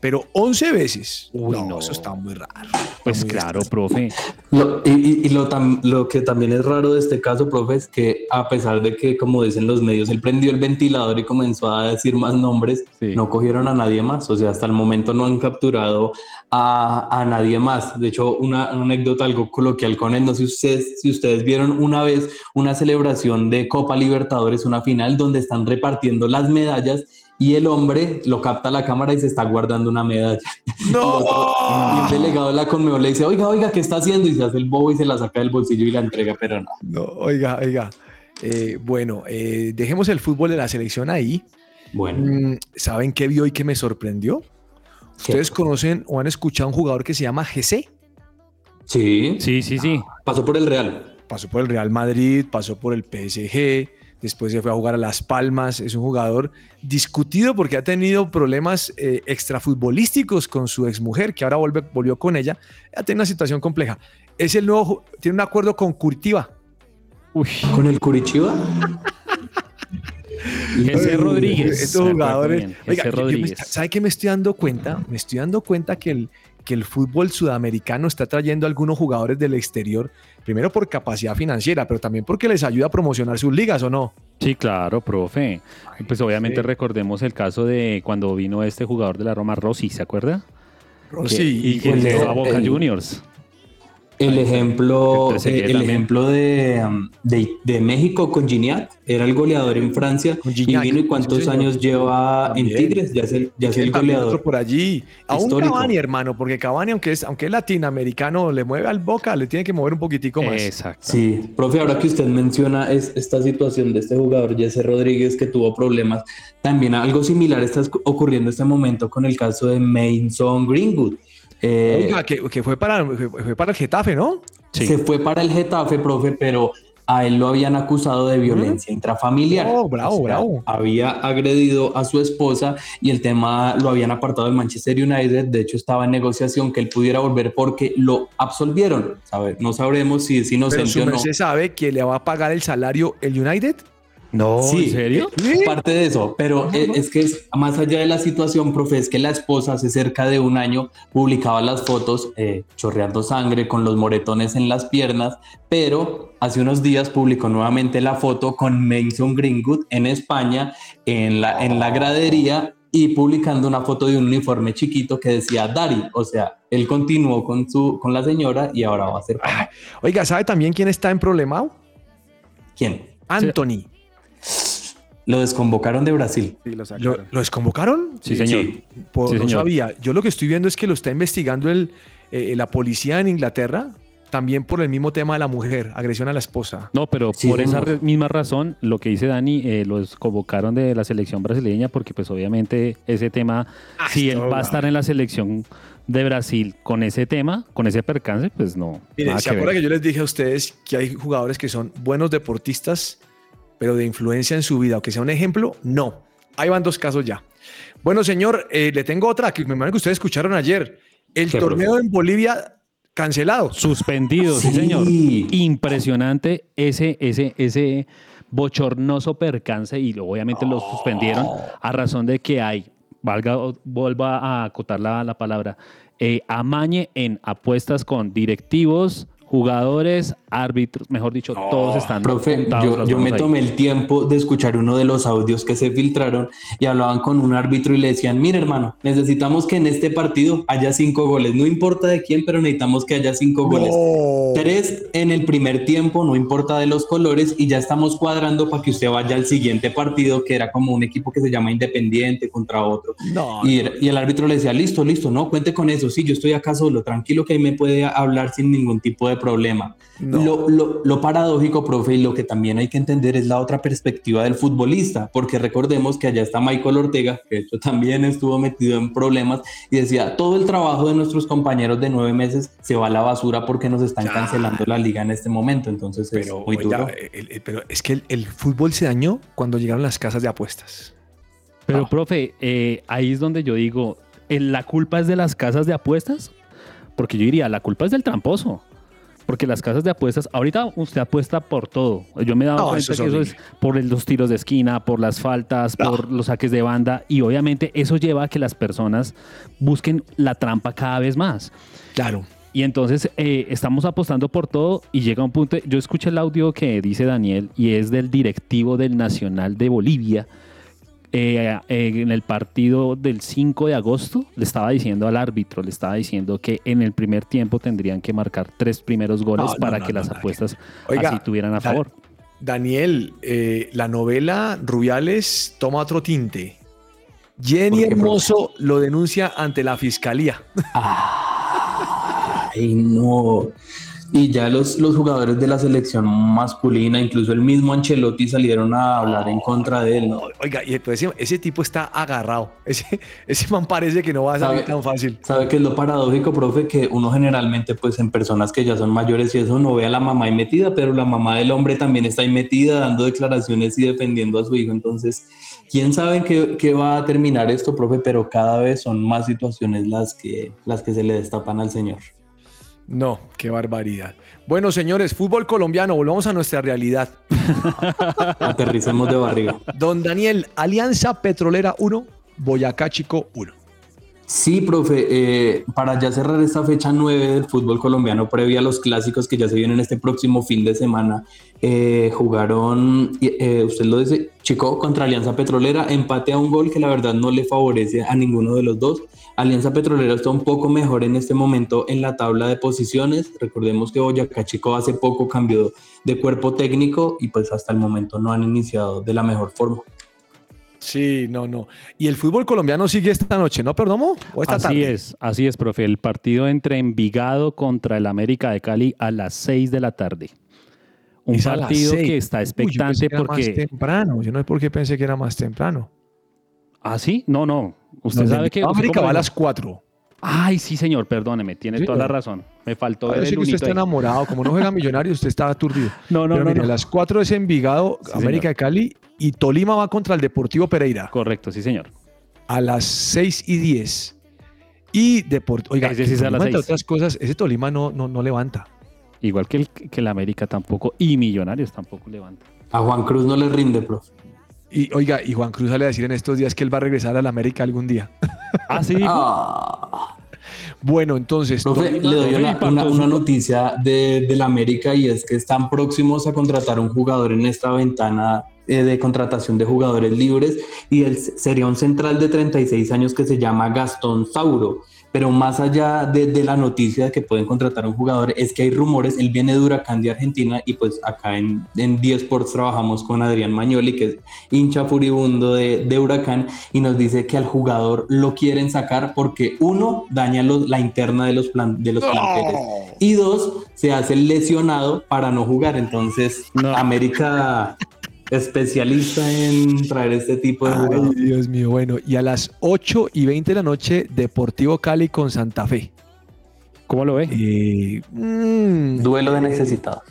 pero 11 veces. Uy, no, no. eso está muy raro. Pues muy claro, profe. Lo- y y- y lo, tam- lo que también es raro de este caso, profe, es que a pesar de que, como dicen los medios, él prendió el ventilador y comenzó a decir más nombres, Sí. no cogieron a nadie más. O sea, hasta el momento no han capturado a, a nadie más. De hecho, una, una anécdota algo coloquial con él, no sé si ustedes, si ustedes vieron una vez una celebración de Copa Libertadores, una final, donde están repartiendo las medallas y el hombre lo capta la cámara y se está guardando una medalla. [laughs] No. Y el delegado de la Conmebol le dice, oiga, oiga, ¿qué está haciendo? Y se hace el bobo y se la saca del bolsillo y la entrega, pero no. No, oiga, oiga. Eh, bueno, eh, dejemos el fútbol de la selección ahí. Bueno, Mm, ¿Saben qué vi hoy que me sorprendió? ¿Ustedes conocen o han escuchado a un jugador que se llama GC? sí, Sí, sí, sí. pasó por el Real. Pasó por el Real Madrid, pasó por el PSG, después se fue a jugar a Las Palmas. Es un jugador discutido porque ha tenido problemas eh, extrafutbolísticos con su exmujer, que ahora vuelve, volvió con ella. Ha tenido una situación compleja. Es el nuevo, tiene un acuerdo con Curitiba. Uy, ¿Con el Curitiba? [laughs] Jesse Rodríguez. Estos jugadores. Oiga, Jesse yo- yo me Rodríguez. ¿Sabe qué me estoy dando cuenta? Me estoy dando cuenta que el, que el fútbol sudamericano está trayendo a algunos jugadores del exterior, primero por capacidad financiera, pero también porque les ayuda a promocionar sus ligas, ¿o no? Sí, claro, profe. Y pues obviamente sí. recordemos el caso de cuando vino este jugador de la Roma, Rossi, ¿se acuerda? Que- Sí, y que el- llegó a Boca el- Juniors. El ejemplo, eh, el ejemplo de, um, de, de México con Gignac, era el goleador en Francia Con y Gignac, vino y sí, cuántos señor. años lleva en También. Tigres, ya es el, ya es el goleador. por allí. A un Histórico. Cavani, hermano, porque Cavani, aunque es, aunque es latinoamericano, le mueve al Boca, le tiene que mover un poquitico más. Exacto. Sí, profe, ahora que usted menciona es, esta situación de este jugador, Jesse Rodríguez, que tuvo problemas, también algo similar está ocurriendo en este momento con el caso de Mason Greenwood. Eh, Oiga, que, que fue, para, fue fue para el Getafe, ¿no? Sí. Se fue para el Getafe, profe, pero a él lo habían acusado de violencia intrafamiliar. Oh, bravo, O sea, bravo. Había agredido a su esposa y el tema lo habían apartado del Manchester United. De hecho, estaba en negociación que él pudiera volver porque lo absolvieron. ¿sabe? No sabremos si es Pero inocente su o no. merced sabe que le va a pagar el salario el United. No, Sí, ¿en serio? parte de eso, pero eh, es que es, más allá de la situación, profe, es que la esposa hace cerca de un año publicaba las fotos eh, chorreando sangre con los moretones en las piernas, pero hace unos días publicó nuevamente la foto con Mason Greenwood en España, en la, en la gradería y publicando una foto de un uniforme chiquito que decía Dari, o sea, él continuó con, su, con la señora y ahora va a ser... Oiga, ¿sabe también quién está en problemado? ¿Quién? Anthony. Lo desconvocaron de Brasil. Sí, lo ¿Lo, sacaron. lo desconvocaron? Sí, señor. Sí. Por- Sí, no señor. sabía. Yo lo que estoy viendo es que lo está investigando el, eh, la policía en Inglaterra, también por el mismo tema de la mujer, agresión a la esposa. No, pero Sí, por esa señor. misma razón, lo que dice Dani, eh, los convocaron de la selección brasileña porque pues obviamente ese tema, Ah, si él va a estar en la selección de Brasil con ese tema, con ese percance, pues no. Mire, nada ¿se que acuerda ver. que yo les dije a ustedes que hay jugadores que son buenos deportistas, pero de influencia en su vida, o que sea un ejemplo? No. Ahí van dos casos ya. Bueno, señor, eh, le tengo otra que me imagino que ustedes escucharon ayer. El ¿Qué, torneo en Bolivia cancelado. Suspendido, sí. Sí. señor. Impresionante ese, ese, ese bochornoso percance y obviamente lo suspendieron a razón de que hay, valga, vuelva a acotar la, la palabra, eh, amañe en apuestas con directivos, jugadores, árbitros, mejor dicho, todos están Profe, yo, me ahí. tomé el tiempo de escuchar uno de los audios que se filtraron y hablaban con un árbitro y le decían, mire hermano, necesitamos que en este partido haya cinco goles, no importa de quién, pero necesitamos que haya cinco goles. Tres en el primer tiempo, no importa de los colores, y ya estamos cuadrando para que usted vaya al siguiente partido, que era como un equipo que se llama Independiente contra otro. No, Y, el- y el árbitro le decía, listo, listo, no, cuente con eso, sí, yo estoy acá solo, tranquilo que ahí me puede hablar sin ningún tipo de problema. No. Lo, lo- lo paradójico, profe, y lo que también hay que entender es la otra perspectiva del futbolista, porque recordemos que allá está Michael Ortega, que de hecho también estuvo metido en problemas, y decía, todo el trabajo de nuestros compañeros de nueve meses se va a la basura porque nos están cancelando la liga en este momento, entonces pero, es muy oiga, duro. el- el- pero es que el, el fútbol se dañó cuando llegaron las casas de apuestas. Pero, Ah. profe, eh, ahí es donde yo digo, ¿eh, ¿la culpa es de las casas de apuestas? Porque yo diría, la culpa es del tramposo. Porque las casas de apuestas, ahorita usted apuesta por todo. Yo me he dado No, cuenta eso es que eso es por los tiros de esquina, por las faltas, por los saques de banda, y obviamente eso lleva a que las personas busquen la trampa cada vez más. Claro. Y entonces eh, estamos apostando por todo y llega un punto, yo escuché el audio que dice Daniel y es del directivo del Nacional de Bolivia. Eh, eh, en el partido del 5 de agosto le estaba diciendo al árbitro, le estaba diciendo que en el primer tiempo tendrían que marcar tres primeros goles No, para no, que no, las apuestas Oiga, así tuvieran a favor. Daniel, eh, la novela Rubiales toma otro tinte. Jenny ¿Por qué, Hermoso lo denuncia ante la fiscalía. Ay, no. Y ya los, los jugadores de la selección masculina, incluso el mismo Ancelotti, salieron a hablar en contra de él. ¿no? Oiga, y entonces ese, tipo está agarrado. [laughs] Ese, ese man parece que no va a salir tan fácil. ¿Sabe qué es lo paradójico, profe? Que uno generalmente, pues en personas que ya son mayores y eso, no ve a la mamá ahí metida, pero la mamá del hombre también está ahí metida, dando declaraciones y defendiendo a su hijo. Entonces, quién sabe qué, qué va a terminar esto, profe, pero cada vez son más situaciones las que, las que se le destapan al señor. No, qué barbaridad. Bueno, señores, fútbol colombiano, volvamos a nuestra realidad. [laughs] Aterricemos de barriga. Don Daniel, Alianza Petrolera 1, Boyacá Chico 1. Sí, profe, eh, para ya cerrar esta fecha 9 del fútbol colombiano previa a los clásicos que ya se vienen este próximo fin de semana, eh, jugaron, eh, usted lo dice, Chico contra Alianza Petrolera, empate a un gol que la verdad no le favorece a ninguno de los dos. Alianza Petrolera está un poco mejor en este momento en la tabla de posiciones. Recordemos que Boyacá Chico hace poco cambió de cuerpo técnico y pues hasta el momento no han iniciado de la mejor forma. Sí, no, no. Y el fútbol colombiano sigue esta noche, ¿no, Perdomo? ¿O esta Así tarde? es, así es, profe. El partido entre Envigado contra el América de Cali a las 6 de la tarde. Un Es partido seis. que está Uy, yo pensé expectante que era porque... más temprano. Yo no sé por qué pensé que era más temprano. ¿Ah, sí? No, no. Usted No, sabe que... América va a las 4. Ay, sí, señor, perdóneme, tiene Sí, toda la razón. Me faltó ver el que usted está ahí. enamorado. Como no juega millonario, usted está aturdido. [laughs] No, no, Pero no, mire, no. a las 4 es Envigado, Sí, América señor. de Cali y Tolima va contra el Deportivo Pereira Correcto, sí, señor. a las 6 y 10. Y Deportivo. Oiga, es a las otras cosas, ese Tolima no, no, no levanta. Igual que el, que el América tampoco y Millonarios tampoco levanta. A Juan Cruz no le rinde, profe. Y oiga, y Juan Cruz sale a decir en estos días que él va a regresar a la América algún día. [laughs] Ah, sí. Ah. Bueno, entonces. Profe, le doy una, noticia de, del América y es que están próximos a contratar un jugador en esta ventana eh, de contratación de jugadores libres y él sería un central de 36 años que se llama Gastón Sauro. Pero más allá de, de la noticia de que pueden contratar a un jugador, es que hay rumores, él viene de Huracán de Argentina y pues acá en, en 10 Sports trabajamos con Adrián Mañoli, que es hincha furibundo de, de Huracán, y nos dice que al jugador lo quieren sacar porque uno, daña los- la interna de los, plan- de los planteles y dos, se hace lesionado para no jugar. Entonces, No. América especialista en traer este tipo de Ay. Dios mío, bueno. Y a las 8 y 20 de la noche, Deportivo Cali con Santa Fe. ¿Cómo lo ve? Eh, mm, Duelo de necesitados.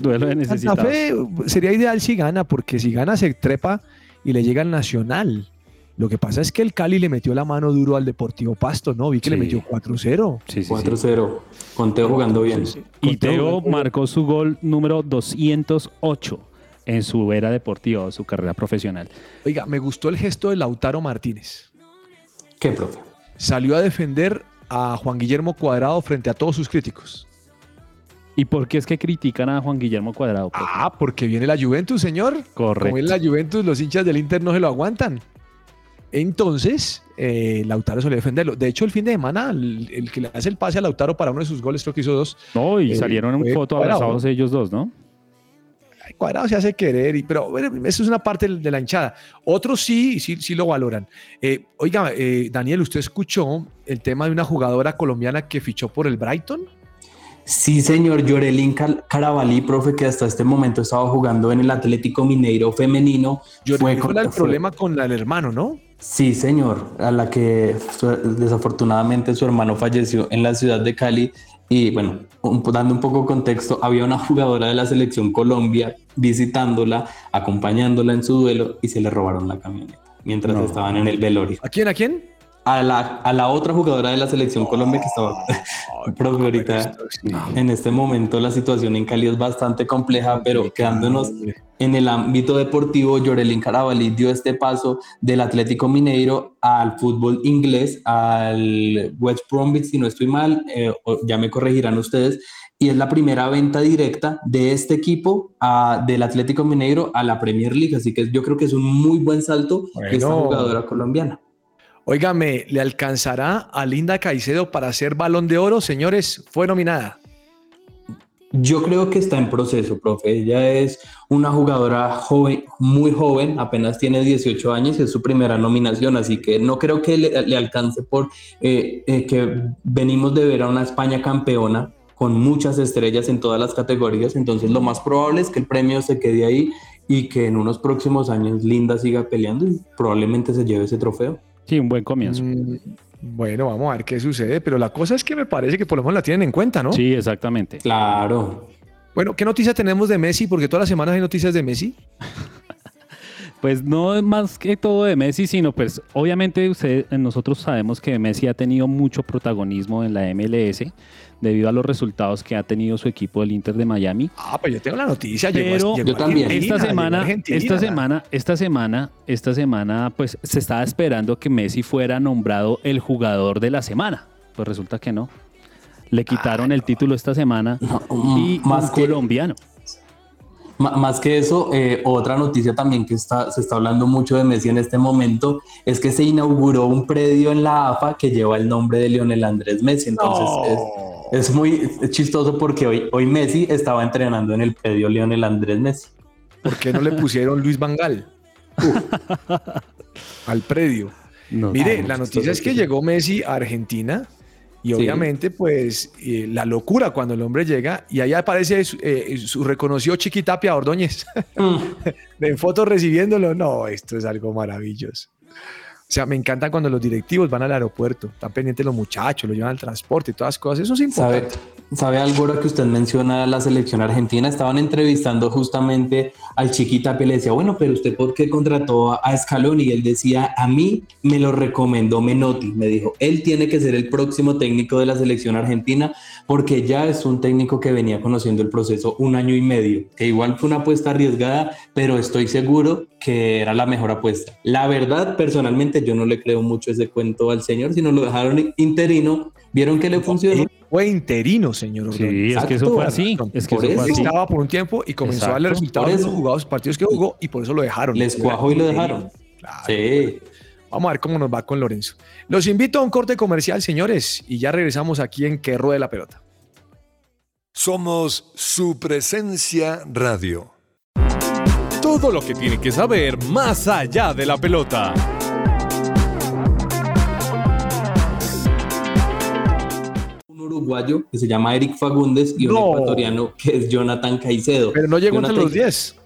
Duelo de Santa necesitados. Fe sería ideal si gana, porque si gana se trepa y le llega al Nacional. Lo que pasa es que el Cali le metió la mano duro al Deportivo Pasto, ¿no? Vi que le metió 4-0. Sí, sí, sí. 4-0. Con Teo jugando bien. Y Teo marcó su gol número 208 en su era deportiva o su carrera profesional. Oiga, me gustó el gesto de Lautaro Martínez. ¿Qué, profe? Salió a defender a Juan Guillermo Cuadrado frente a todos sus críticos. ¿Y por qué es que critican a Juan Guillermo Cuadrado? profe? Ah, porque viene la Juventus, señor. Correcto. Como es la Juventus, los hinchas del Inter no se lo aguantan. Entonces, eh, Lautaro salió a defenderlo. De hecho, el fin de semana, el, el que le hace el pase a Lautaro para uno de sus goles, creo que hizo dos. No, y Eh, salieron en foto Cuadrado. abrazados ellos dos, ¿no? Cuadrado se hace querer, y, pero bueno, eso es una parte de la hinchada. Otros sí, sí, sí lo valoran. Eh, oiga, eh, Daniel, ¿usted escuchó el tema de una jugadora colombiana que fichó por el Brighton? Sí, señor Yorelín Carabalí, profe, que hasta este momento estaba jugando en el Atlético Mineiro femenino. Yo Fue el fue- problema con el hermano, ¿no? Sí, señor, a la que desafortunadamente su hermano falleció en la ciudad de Cali. Y bueno, un- dando un poco de contexto, había una jugadora de la selección Colombia visitándola, acompañándola en su duelo y se le robaron la camioneta mientras No. estaban en el velorio. ¿A quién? ¿A quién? A la, a la otra jugadora de la selección Colombia que estaba... [laughs] Profe, ahorita en este momento la situación en Cali es bastante compleja, pero quedándonos en el ámbito deportivo, Yorelin Carabalí dio este paso del Atlético Mineiro al fútbol inglés, al West Bromwich, si no estoy mal, eh, ya me corregirán ustedes, y es la primera venta directa de este equipo a- del Atlético Mineiro a la Premier League, así que yo creo que es un muy buen salto de esta Bueno. jugadora colombiana. Óigame, ¿le alcanzará a Linda Caicedo para ser balón de oro? Señores, fue nominada. Yo creo que está en proceso, profe. Ella es una jugadora joven, muy joven, apenas tiene 18 años y es su primera nominación, así que no creo que le, alcance por eh, eh, que venimos de ver a una España campeona con muchas estrellas en todas las categorías, entonces lo más probable es que el premio se quede ahí y que en unos próximos años Linda siga peleando y probablemente se lleve ese trofeo. Sí, un buen comienzo. Mm, Bueno, vamos a ver qué sucede, pero la cosa es que me parece que por lo menos la tienen en cuenta, ¿no? Sí, exactamente. Claro. Bueno, ¿qué noticia tenemos de Messi? Porque todas las semanas hay noticias de Messi. [laughs] Pues no es más que todo de Messi, sino pues obviamente usted- nosotros sabemos que Messi ha tenido mucho protagonismo en la MLS debido a los resultados que ha tenido su equipo del Inter de Miami. Ah, pues yo tengo la noticia. Pero llegó Yo también. Esta semana, esta semana, esta semana, esta semana, pues se estaba esperando que Messi fuera nombrado el jugador de la semana. Pues resulta que no. Le quitaron el título esta semana y más un que- colombiano. M- Más que eso, eh, otra noticia también que está, se está hablando mucho de Messi en este momento es que se inauguró un predio en la AFA que lleva el nombre de Lionel Andrés Messi. Entonces es, es muy chistoso porque hoy, hoy Messi estaba entrenando en el predio Lionel Andrés Messi. ¿Por qué no le pusieron Luis Vangal? Al predio. No, Mire, no, la noticia es que llegó Messi a Argentina y Sí. obviamente pues eh, la locura cuando el hombre llega y ahí aparece su, eh, su reconocido Chiquitapia Ordóñez [laughs] en fotos recibiéndolo. No, esto es algo maravilloso. O sea, me encanta cuando los directivos van al aeropuerto, están pendientes los muchachos, los llevan al transporte y todas las cosas. Eso es ¿Sabe, importante. ¿Sabe algo ahora que usted menciona la selección argentina? Estaban entrevistando justamente al Chiquita que le decía, bueno, pero usted por qué contrató a- a Scaloni? Y él decía, a mí me lo recomendó Menotti. Me dijo, él tiene que ser el próximo técnico de la selección argentina porque ya es un técnico que venía conociendo el proceso un año y medio, que igual fue una apuesta arriesgada, pero estoy seguro que era la mejor apuesta. La verdad, personalmente, yo no le creo mucho ese cuento al señor, sino lo dejaron interino, vieron que le funcionó. Fue interino, señor Sí, Ordóñez. es que eso Exacto. fue así. Es que Por eso fue así. Estaba por un tiempo y comenzó a darle Exacto, resultados en los jugados partidos que jugó y por eso lo dejaron. Les cuajó y lo dejaron. Claro. Sí. Vamos a ver cómo nos va con Lorenzo. Los invito a un corte comercial, señores, y ya regresamos aquí en Que Ruede la Pelota. Somos su presencia radio. Todo lo que tiene que saber más allá de la pelota. Uruguayo que se llama Eric Fagundes y un No. ecuatoriano que es Jonathan Caicedo. Pero no llegó entre Jonathan- los 10.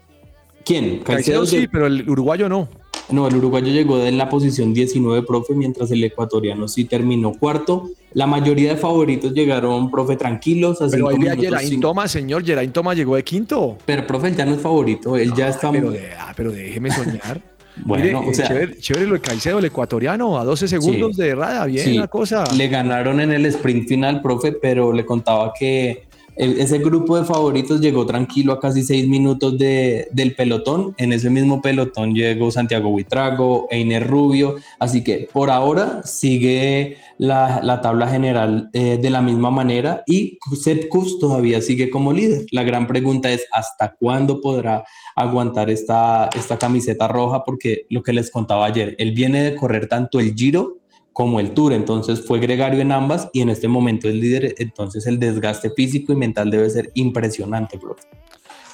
¿Quién? Caicedo sí, llegó- pero el uruguayo no. No, el uruguayo llegó en la posición 19, profe, mientras el ecuatoriano sí terminó cuarto. La mayoría de favoritos llegaron, profe, tranquilos. A Pero ahí a Geraint Thomas, señor. Geraint Thomas llegó de quinto. Pero, profe, él ya no es favorito. Él ya está Pero, muy... de- ah, pero déjeme soñar. Bueno, Mire, o eh, sea- chévere, chévere lo de Caicedo, el ecuatoriano, a 12 segundos de rada. Bien Sí, la cosa. Le ganaron en el sprint final, profe, pero le contaba que ese grupo de favoritos llegó tranquilo a casi seis minutos de- del pelotón. En ese mismo pelotón llegó Santiago Buitrago, Einer Rubio. Así que por ahora sigue la, la tabla general eh, de la misma manera y Sepp Kuss todavía sigue como líder. La gran pregunta es hasta cuándo podrá aguantar esta, esta camiseta roja, porque lo que les contaba ayer, él viene de correr tanto el Giro como el Tour, entonces fue gregario en ambas y en este momento es líder, entonces el desgaste físico y mental debe ser impresionante, bro.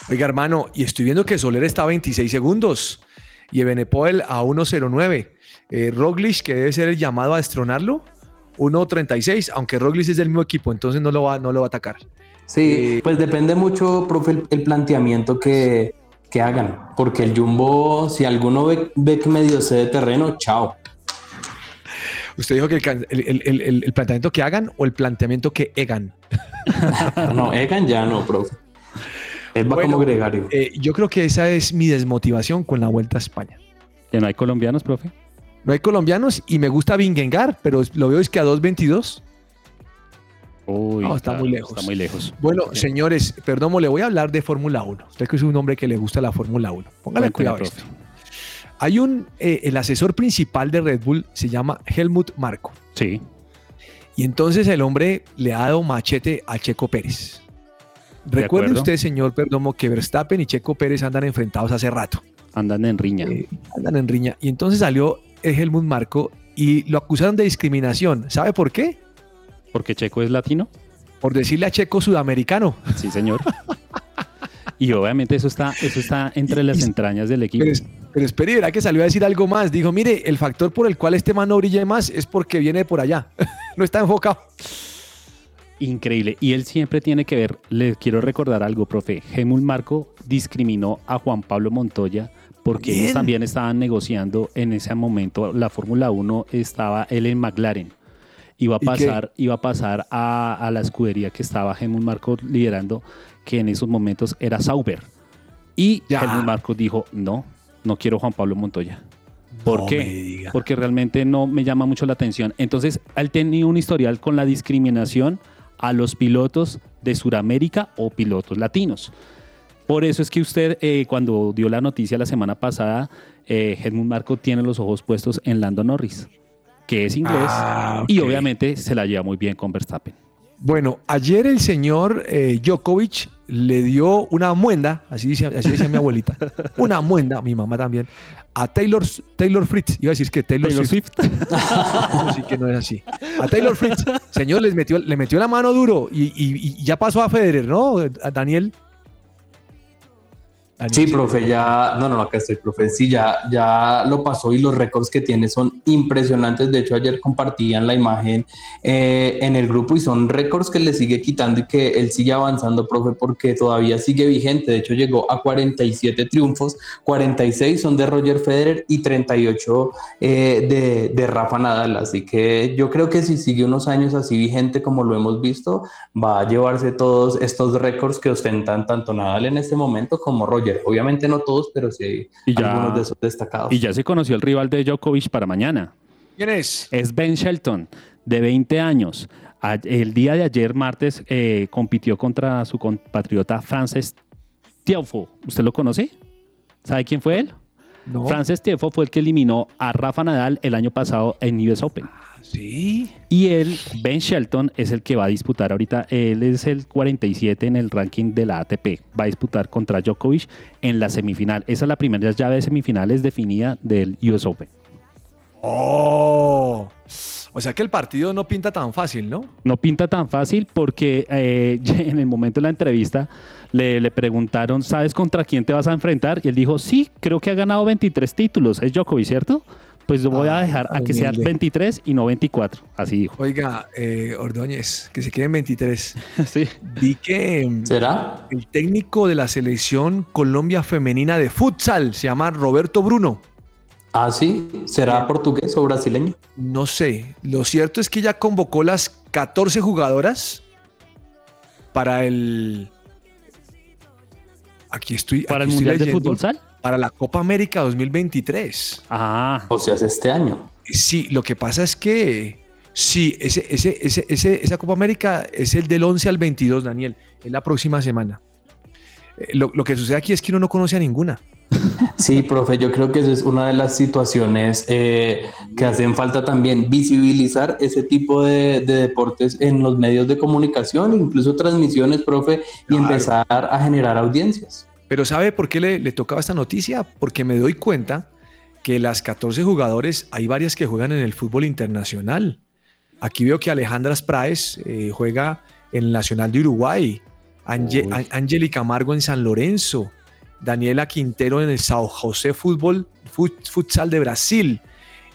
Oiga, hermano, y estoy viendo que Soler está a 26 segundos y Ebenepoel a 1.09. Eh, Roglic, que debe ser el llamado a destronarlo, 1.36, aunque Roglic es del mismo equipo, entonces no lo va, no lo va a atacar. Sí, pues depende mucho, profe, el, el planteamiento que, que hagan, porque el Jumbo, si alguno ve, ve que medio cede terreno, chao. Usted dijo que el, can- el- el- el- planteamiento que hagan o el planteamiento que hagan. [laughs] No, Egan ya no, profe. Él va Bueno, como gregario. Eh, yo creo que esa es mi desmotivación con la Vuelta a España. Que no hay colombianos, profe. No hay colombianos y me gusta Vingegaard, pero lo veo es que a 2.22. Uy, No, está claro, muy lejos. Está muy lejos. Bueno, señores, perdón, le voy a hablar de Fórmula 1. Usted que es un hombre que le gusta la Fórmula 1. Póngale cuidado profe. esto. Hay un, eh, el asesor principal de Red Bull se llama Helmut Marko. Sí. Y entonces el hombre le ha dado machete a Checo Pérez. De Recuerde usted, señor Perdomo, que Verstappen y Checo Pérez andan enfrentados hace rato. Andan en riña. Eh, andan en riña. Y entonces salió el Helmut Marko y lo acusaron de discriminación. ¿Sabe por qué? Porque Checo es latino. Por decirle a Checo sudamericano. Sí, señor. y obviamente eso está, eso está entre las [laughs] Y- entrañas del equipo. Pero, es- pero espere, verá que salió a decir algo más. Dijo, mire, el factor por el cual este man no brille más es porque viene de por allá. [laughs] no está enfocado. Increíble. Y él siempre tiene que ver, le quiero recordar algo, profe. Helmut Marco discriminó a Juan Pablo Montoya porque Bien. ellos también estaban negociando en ese momento. La Fórmula 1 estaba él en McLaren. Iba a pasar, iba a, pasar a, a la escudería que estaba Helmut Marco liderando, que en esos momentos era Sauber. Y. Helmut Marco dijo, no, no quiero Juan Pablo Montoya. ¿Por No qué? Porque realmente no me llama mucho la atención. Entonces, él tenía un historial con la discriminación a los pilotos de Sudamérica o pilotos latinos. Por eso es que usted, eh, cuando dio la noticia la semana pasada, eh, Helmut Marco tiene los ojos puestos en Lando Norris, que es inglés Ah, y obviamente se la lleva muy bien con Verstappen. Bueno, ayer el señor eh, Djokovic le dio una muenda, así, dice, así decía mi abuelita, [laughs] una muenda, mi mamá también, a Taylor, Taylor Fritz. Iba a decir que Taylor, Taylor Swift. [laughs] Sí que no es así. A Taylor Fritz, señor, les metió, le metió la mano duro y, y- y ya pasó a Federer, ¿no? A Daniel. Sí, profe, ya, no, no, acá estoy, profe, sí, ya, ya lo pasó y los récords que tiene son impresionantes. De hecho, ayer compartían la imagen eh, en el grupo y son récords que le sigue quitando y que él sigue avanzando, profe, porque todavía sigue vigente. De hecho, llegó a 47 triunfos, 46 son de Roger Federer y 38 eh, de, de Rafa Nadal. Así que yo creo que si sigue unos años así vigente como lo hemos visto, va a llevarse todos estos récords que ostentan tanto Nadal en este momento como Roger. Obviamente no todos, pero sí Y ya- algunos de esos destacados. Y ya se conoció el rival de Djokovic para mañana. ¿Quién es? Es Ben Shelton, de 20 años. A- El día de ayer, martes, eh, compitió contra su compatriota Frances Tiafoe. ¿Usted lo conoce? ¿Sabe quién fue él? No. Frances fue el que eliminó a Rafa Nadal el año pasado en US Open. Sí. Y él, Ben Shelton, es el que va a disputar ahorita. Él es el 47 en el ranking de la ATP. Va a disputar contra Djokovic en la semifinal. Esa es la primera llave de semifinales definida del US Open. Oh. O sea que el partido no pinta tan fácil, ¿no? No pinta tan fácil porque eh, [laughs] en el momento de la entrevista le, le preguntaron, ¿sabes contra quién te vas a enfrentar? Y él dijo, sí, creo que ha ganado 23 títulos. Es Djokovic, ¿cierto? Pues lo voy a Ah, dejar a que sean humilde. 23 y no 24. Así dijo. Oiga, eh, Ordóñez, que se queden 23. [laughs] Sí. Vi que mm, ¿Será? el técnico de la selección Colombia femenina de futsal se llama Roberto Bruno. Ah, sí. ¿Será portugués o brasileño? No sé, lo cierto es que ya convocó las 14 jugadoras para el... Aquí estoy. ¿Para aquí el estoy Mundial de Fútbol Sal? Para la Copa América 2023. Ah, O sea, es este año. Sí, lo que pasa es que sí, ese, ese, ese, ese- esa Copa América es el del 11 al 22, Daniel, es la próxima semana. Eh, Lo, lo que sucede aquí es que uno no conoce a ninguna. Sí, profe, yo creo que esa es una de las situaciones eh, que hacen falta también, visibilizar ese tipo de, de deportes en los medios de comunicación, incluso transmisiones, profe, y Claro. empezar a generar audiencias. Pero ¿sabe por qué le, le tocaba esta noticia? Porque me doy cuenta que las 14 jugadores, hay varias que juegan en el fútbol internacional. Aquí veo que Alejandra Spraes eh, juega en el Nacional de Uruguay, Ange- Uy. An- Angeli Camargo en San Lorenzo, Daniela Quintero en el Sao José Fútbol Fut- Futsal de Brasil,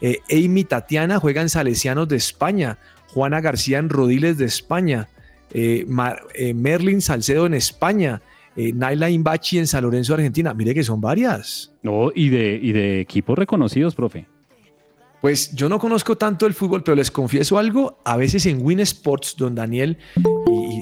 eh, Amy Tatiana juega en Salesianos de España, Juana García en Rodiles de España, eh, Mar- eh, Merlin Salcedo en España, Naila Imbachi en San Lorenzo, Argentina. Mire que son varias. no, y de, y de equipos reconocidos, profe. Pues yo no conozco tanto el fútbol, pero les confieso algo. A veces en Win Sports, don Daniel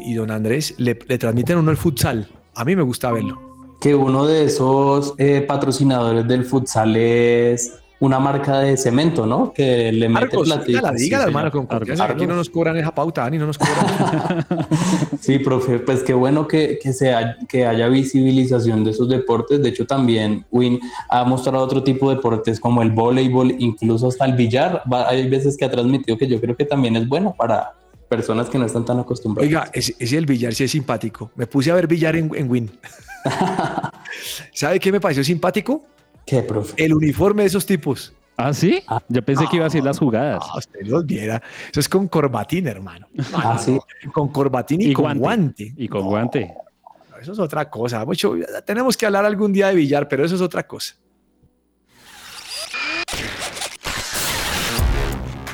y, don Andrés le, le transmiten uno el futsal. A mí me gusta verlo. Que uno de esos eh, patrocinadores del futsal es una marca de cemento, ¿no? Que le mete Arcos, platica. dígala, Sí, hermano, con confianza. Aquí no nos cobran esa pauta, Dani, no nos cobran. [laughs] Sí, profe, pues qué bueno que, que, sea, que haya visibilización de esos deportes. De hecho, también Win ha mostrado otro tipo de deportes como el voleibol, incluso hasta el billar. Va- Hay veces que ha transmitido que yo creo que también es bueno para personas que no están tan acostumbradas. Oiga, ese, ese el billar sí es simpático. Me puse a ver billar en, en Win. [laughs] ¿Sabe qué me pareció simpático? ¿Qué, profe? El uniforme de esos tipos. ¿Ah, sí? Yo pensé que iba a decir las jugadas. Ah, usted los viera. Eso es con corbatín, hermano. Ah, sí. Con corbatín y, Y con guante. guante. Y con No, guante. Eso es otra cosa. Mucho, tenemos que hablar algún día de billar, pero eso es otra cosa.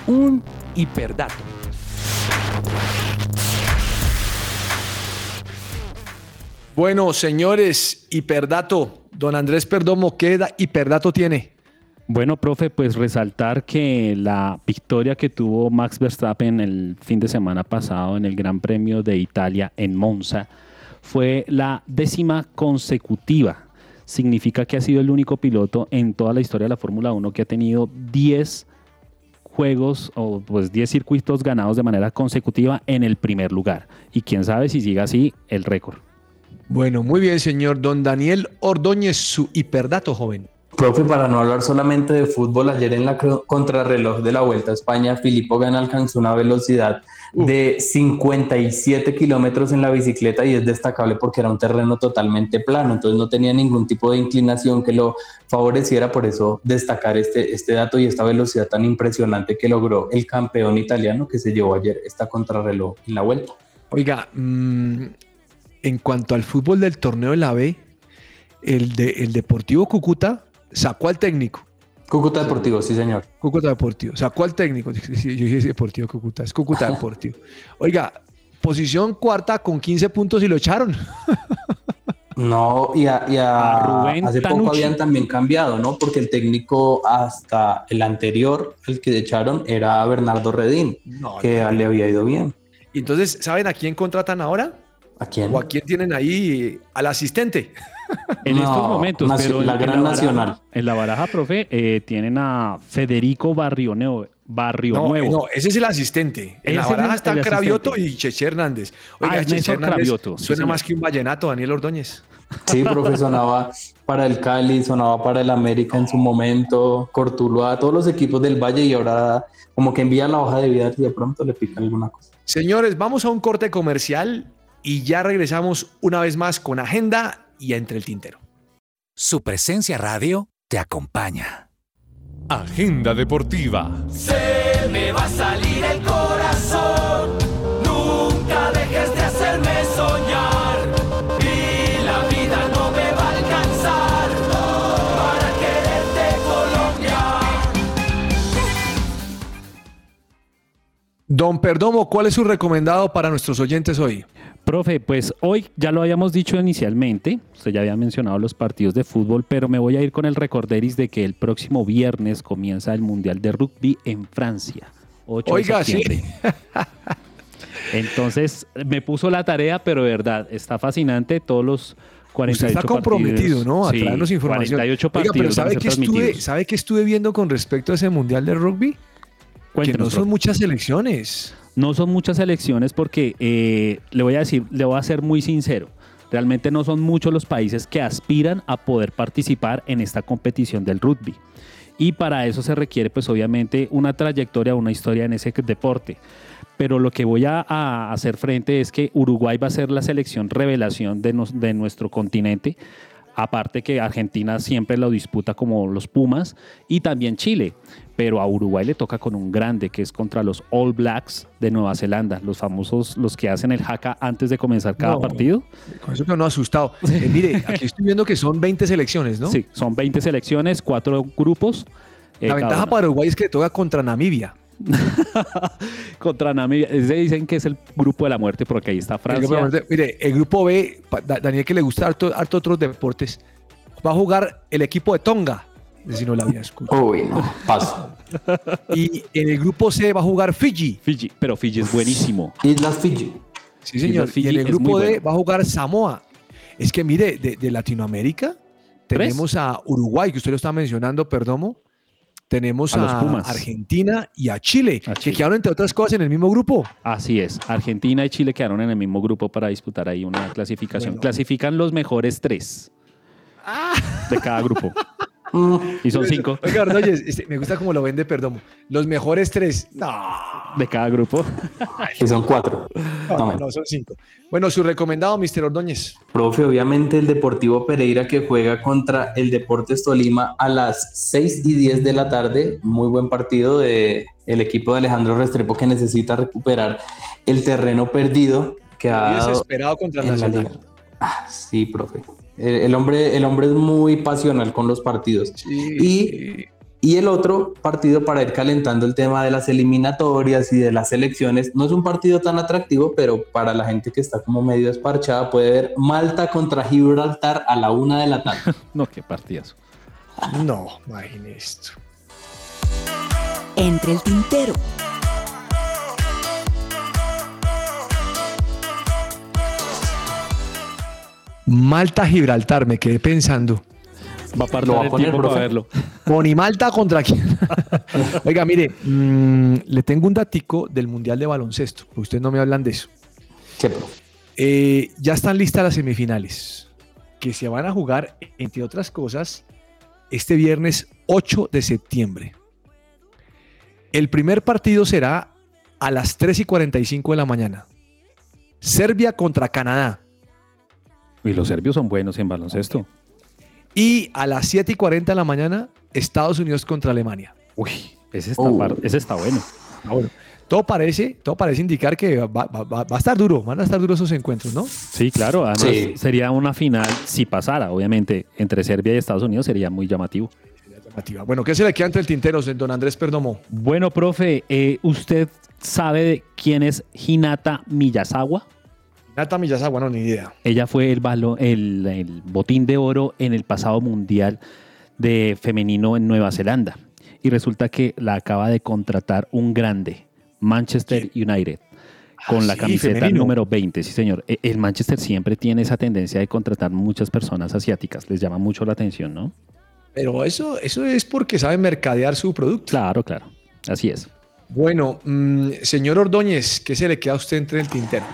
Un hiperdato. Bueno, señores, hiperdato. Don Andrés Perdomo, ¿qué da- hiperdato tiene? Bueno, profe, pues resaltar que la victoria que tuvo Max Verstappen el fin de semana pasado en el Gran Premio de Italia en Monza fue la décima consecutiva. Significa que ha sido el único piloto en toda la historia de la Fórmula 1 que ha tenido 10 juegos o pues 10 circuitos ganados de manera consecutiva en el primer lugar. Y quién sabe si sigue así el récord. Bueno, muy bien, señor. Don Daniel Ordóñez, su hiperdato, joven. Profe, para no hablar solamente de fútbol, ayer en la contrarreloj de la Vuelta a España, Filippo Ganna alcanzó una velocidad de 57 kilómetros en la bicicleta y es destacable porque era un terreno totalmente plano, entonces no tenía ningún tipo de inclinación que lo favoreciera, por eso destacar este, este dato y esta velocidad tan impresionante que logró el campeón italiano que se llevó ayer esta contrarreloj en la Vuelta. Oiga, mm, en cuanto al fútbol del torneo de la B, el, de, el Deportivo Cúcuta sacó al técnico. Cúcuta Deportivo, sí señor. Cúcuta Deportivo. Sacó al técnico. [laughs] Sí, Yo dije Deportivo Cúcuta, es Cúcuta Deportivo. Oiga, posición cuarta con 15 puntos y lo echaron. [laughs] No, y, a, y a- A Rubén hace poco habían también cambiado, ¿no? Porque el técnico hasta el anterior, el que echaron, era Bernardo Redín, No, que no. le había ido bien. Y entonces, ¿saben a quién contratan ahora? ¿A quién? ¿O a quién tienen ahí al asistente? En No, estos momentos, nacio- pero en, la en gran nacional. en la baraja, profe, eh, tienen a Federico Barrio, Neo- Barrio No, Nuevo. no, ese es el asistente. En la es baraja está Cravioto asistente. y Cheche Hernández. Ah, es Cheche Hernández Cravioto, Suena más que un vallenato, Daniel Ordóñez. Sí, profe, sonaba para el Cali, sonaba para el América en su momento, Cortuluá, todos los equipos del Valle y ahora como que envía la hoja de vida y de pronto le pica alguna cosa. Señores, vamos a un corte comercial y ya regresamos una vez más con agenda y entre el tintero. Su presencia radio te acompaña. Agenda deportiva. Se me va a salir el corazón. Nunca dejes de hacerme soñar. Y la vida no me va a alcanzar para quererte Colombia. Don Perdomo, ¿cuál es su recomendado para nuestros oyentes hoy? Profe, pues hoy ya lo habíamos dicho inicialmente, usted ya había mencionado los partidos de fútbol, pero me voy a ir con el recorderis de que el próximo viernes comienza el Mundial de Rugby en Francia. 8 de Oiga, sí. [laughs] Entonces, me puso la tarea, pero de verdad, está fascinante todos los 48 Usted está comprometido, partidos. ¿no? A Sí, traernos información. 48 Oiga, partidos pero ¿sabe qué, estuve. ¿sabe qué estuve viendo con respecto a ese Mundial de Rugby? que no son muchas elecciones. No son muchas elecciones porque eh, le voy a decir, le voy a ser muy sincero. Realmente no son muchos los países que aspiran a poder participar en esta competición del rugby. Y para eso se requiere, pues obviamente, una trayectoria, una historia en ese deporte. Pero lo que voy a, hacer frente es que Uruguay va a ser la selección revelación de nuestro continente. Aparte que Argentina siempre lo disputa como los Pumas y también Chile. Pero a Uruguay le toca con un grande que es contra los All Blacks de Nueva Zelanda, los famosos, los que hacen el jaca antes de comenzar cada No. partido. Con eso que no asustado. Eh, mire, aquí estoy viendo que son 20 selecciones, ¿no? Sí, son 20 selecciones, cuatro grupos. eh, La ventaja para Uruguay es que le toca contra Namibia. [laughs] contra Namibia. Ese dicen que es el grupo de la muerte porque ahí está El Francia. mire, el grupo B, Daniel que le gusta harto, harto otros deportes, va a jugar el equipo de Tonga. Si no la había escuchado. Uy, no, paso. Y en el grupo C va a jugar Fiji. Fiji, pero Fiji es buenísimo. Islas Fiji. Sí, señor. Fiji y en el grupo D bueno. va a jugar Samoa. Es que mire, de, de Latinoamérica ¿Tres? tenemos a Uruguay, que usted lo está mencionando, Perdomo. Tenemos A a, los Pumas. Argentina y a Chile, A que quedaron entre otras cosas en el mismo grupo. Así es. Argentina y Chile quedaron en el mismo grupo para disputar ahí una clasificación. Bueno. Clasifican los mejores tres de cada grupo. [laughs] Y son cinco Oiga, Ordóñez, este, me gusta cómo lo vende Perdomo. Los mejores tres. No, de cada grupo. [laughs] que son cuatro. no, No, no, son cinco. Bueno, su recomendado, Mr. Ordóñez. Profe, obviamente el Deportivo Pereira que juega contra el Deportes Tolima a las 6 y 10 de la tarde. Muy buen partido de el equipo de Alejandro Restrepo que necesita recuperar el terreno perdido que ha desesperado contra en la Nacional. liga. Ah, sí, profe. El, el hombre, el hombre es muy pasional con los partidos. Sí. Y el otro partido para ir calentando el tema de las eliminatorias y de las elecciones, no es un partido tan atractivo, pero para la gente que está como medio esparchada puede ver Malta contra Gibraltar a la una de la tarde. [laughs] No, qué partidazo. No, imagine esto. Entre el tintero. Malta Gibraltar, me quedé pensando. Va a Lo va apartar a el poner, tiempo para verlo. [laughs] Malta contra quién? [laughs] Oiga, mire, mm, le tengo un datico del Mundial de Baloncesto. porque Ustedes no me hablan de eso. ¿Qué, profe? Eh, ya están listas las semifinales, que se van a jugar, entre otras cosas, este viernes 8 de septiembre. El primer partido será a las 3 y 45 de la mañana. Serbia contra Canadá. Y los serbios son buenos en baloncesto. Y a las 7 y 40 de la mañana, Estados Unidos contra Alemania. Uy, ese está, Oh. ese está bueno. Ah, bueno. Todo parece, todo parece indicar que va, va- va- va a estar duro, van a estar duros esos encuentros, ¿no? Sí, claro. Además, Sí. sería una final, si pasara, obviamente, entre Serbia y Estados Unidos, sería muy llamativo. Bueno, ¿qué se le queda entre el tintero, don Andrés Perdomo? Bueno, profe, eh, ¿usted sabe de quién es Hinata Miyazawa? Nata Miyazawa, no, ni idea. Ella fue el, balo- el, el botín de oro en el pasado mundial de femenino en Nueva Zelanda. Y resulta que la acaba de contratar un grande, Manchester United, con la sí, camiseta femenino. número 20. Sí, señor. E- El Manchester siempre tiene esa tendencia de contratar muchas personas asiáticas. Les llama mucho la atención, ¿no? Pero eso, eso es porque sabe mercadear su producto. Claro, claro. Así es. Bueno, mm, señor Ordóñez, ¿qué se le queda a usted entre el tintero?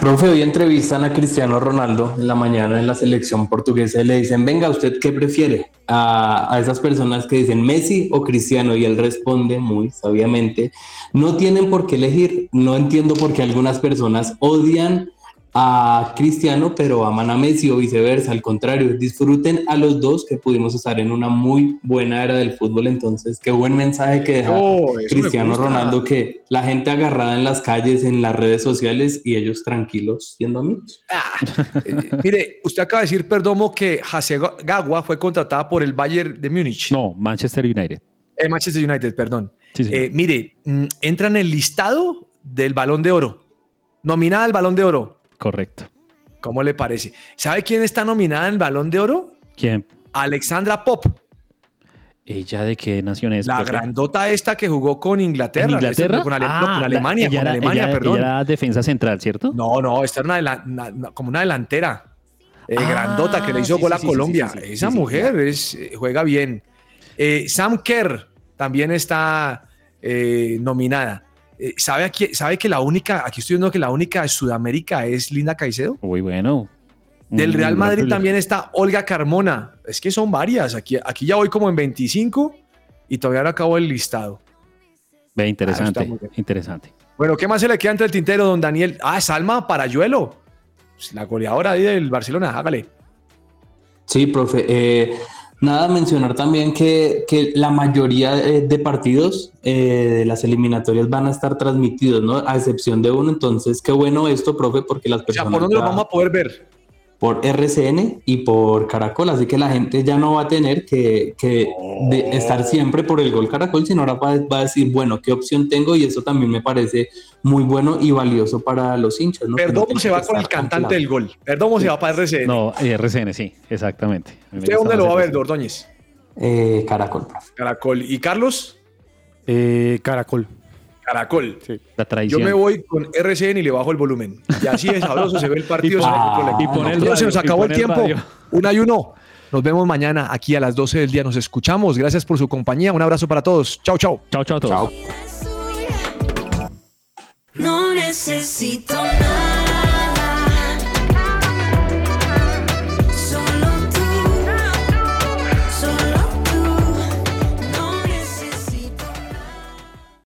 Profe, hoy entrevistan a Cristiano Ronaldo en la mañana en la selección portuguesa y le dicen, venga, ¿usted qué prefiere? A, a esas personas que dicen Messi o Cristiano y él responde muy sabiamente, no tienen por qué elegir, no entiendo por qué algunas personas odian a Cristiano pero aman a Messi o viceversa, al contrario, disfruten a los dos que pudimos estar en una muy buena era del fútbol, entonces qué buen mensaje que deja Oh, Cristiano. Ronaldo que la gente agarrada en las calles, en las redes sociales y ellos tranquilos siendo amigos. Eh, mire, usted acaba de decir, Perdomo, que Hasegawa fue contratada por el Bayern de Múnich. No, Manchester United. Eh, Manchester United, perdón. Sí. Eh, mire, mm, entra en el listado del Balón de Oro. Nominada al Balón de Oro. Correcto. ¿Cómo le parece? ¿Sabe quién está nominada en el Balón de Oro? ¿Quién? Alexandra Pop, ¿Ella de qué nación es? la profe? grandota esta que jugó con Inglaterra. ¿En Inglaterra? Con, Ale- Ah, no, con la- Alemania, con era- Alemania, ella- perdón. ella era defensa central, ¿cierto? No, no, esta era una como una delantera eh, Ah, grandota que le hizo sí, gol a sí, Colombia. sí, Esa mujer es, eh, juega bien. Eh, Sam Kerr también está eh, nominada. Eh, ¿sabe, aquí- ¿Sabe que la única, aquí estoy viendo que la única de Sudamérica es Linda Caicedo? Muy bueno. Del Un Real Madrid también está Olga Carmona. Es que son varias. Aquí, aquí ya voy como en 25 y todavía no acabo el listado. Ve, Ah, interesante, bien. interesante. Bueno, ¿qué más se le queda entre el tintero, don Daniel? Ah, Salma Parayuelo. Pues, La goleadora ahí del Barcelona, hágale. Sí, profe. eh, nada, mencionar también que, que la mayoría eh, de partidos eh, de las eliminatorias van a estar transmitidos, ¿no? A excepción de uno. Entonces, qué bueno esto, profe, porque las O sea, personas... ¿por dónde lo vamos a poder ver? Por RCN y por Caracol, así que la gente ya no va a tener que, que de estar siempre por el gol Caracol, sino ahora va, va a decir, bueno, ¿qué opción tengo? Y eso también me parece muy bueno y valioso para los hinchas. ¿no? Perdomo se va con el cantante del gol. Perdomo se va para RCN. No, eh, RCN, sí, exactamente. ¿Usted dónde lo va a ver, Ordóñez? Eh, Caracol, profe. Caracol. ¿Y Carlos? Eh, Caracol. Caracol. La traición. Yo me voy con RCN y le bajo el volumen. Y así es sabroso, se ve el [laughs] partido. y, y se nos acabó el, tiempo. Radio. Un ayuno. Nos vemos mañana aquí a las 12 del día. Nos escuchamos. Gracias por su compañía. Un abrazo para todos. Chao, chao. Chao, chao a todos. Chao. No necesito nada.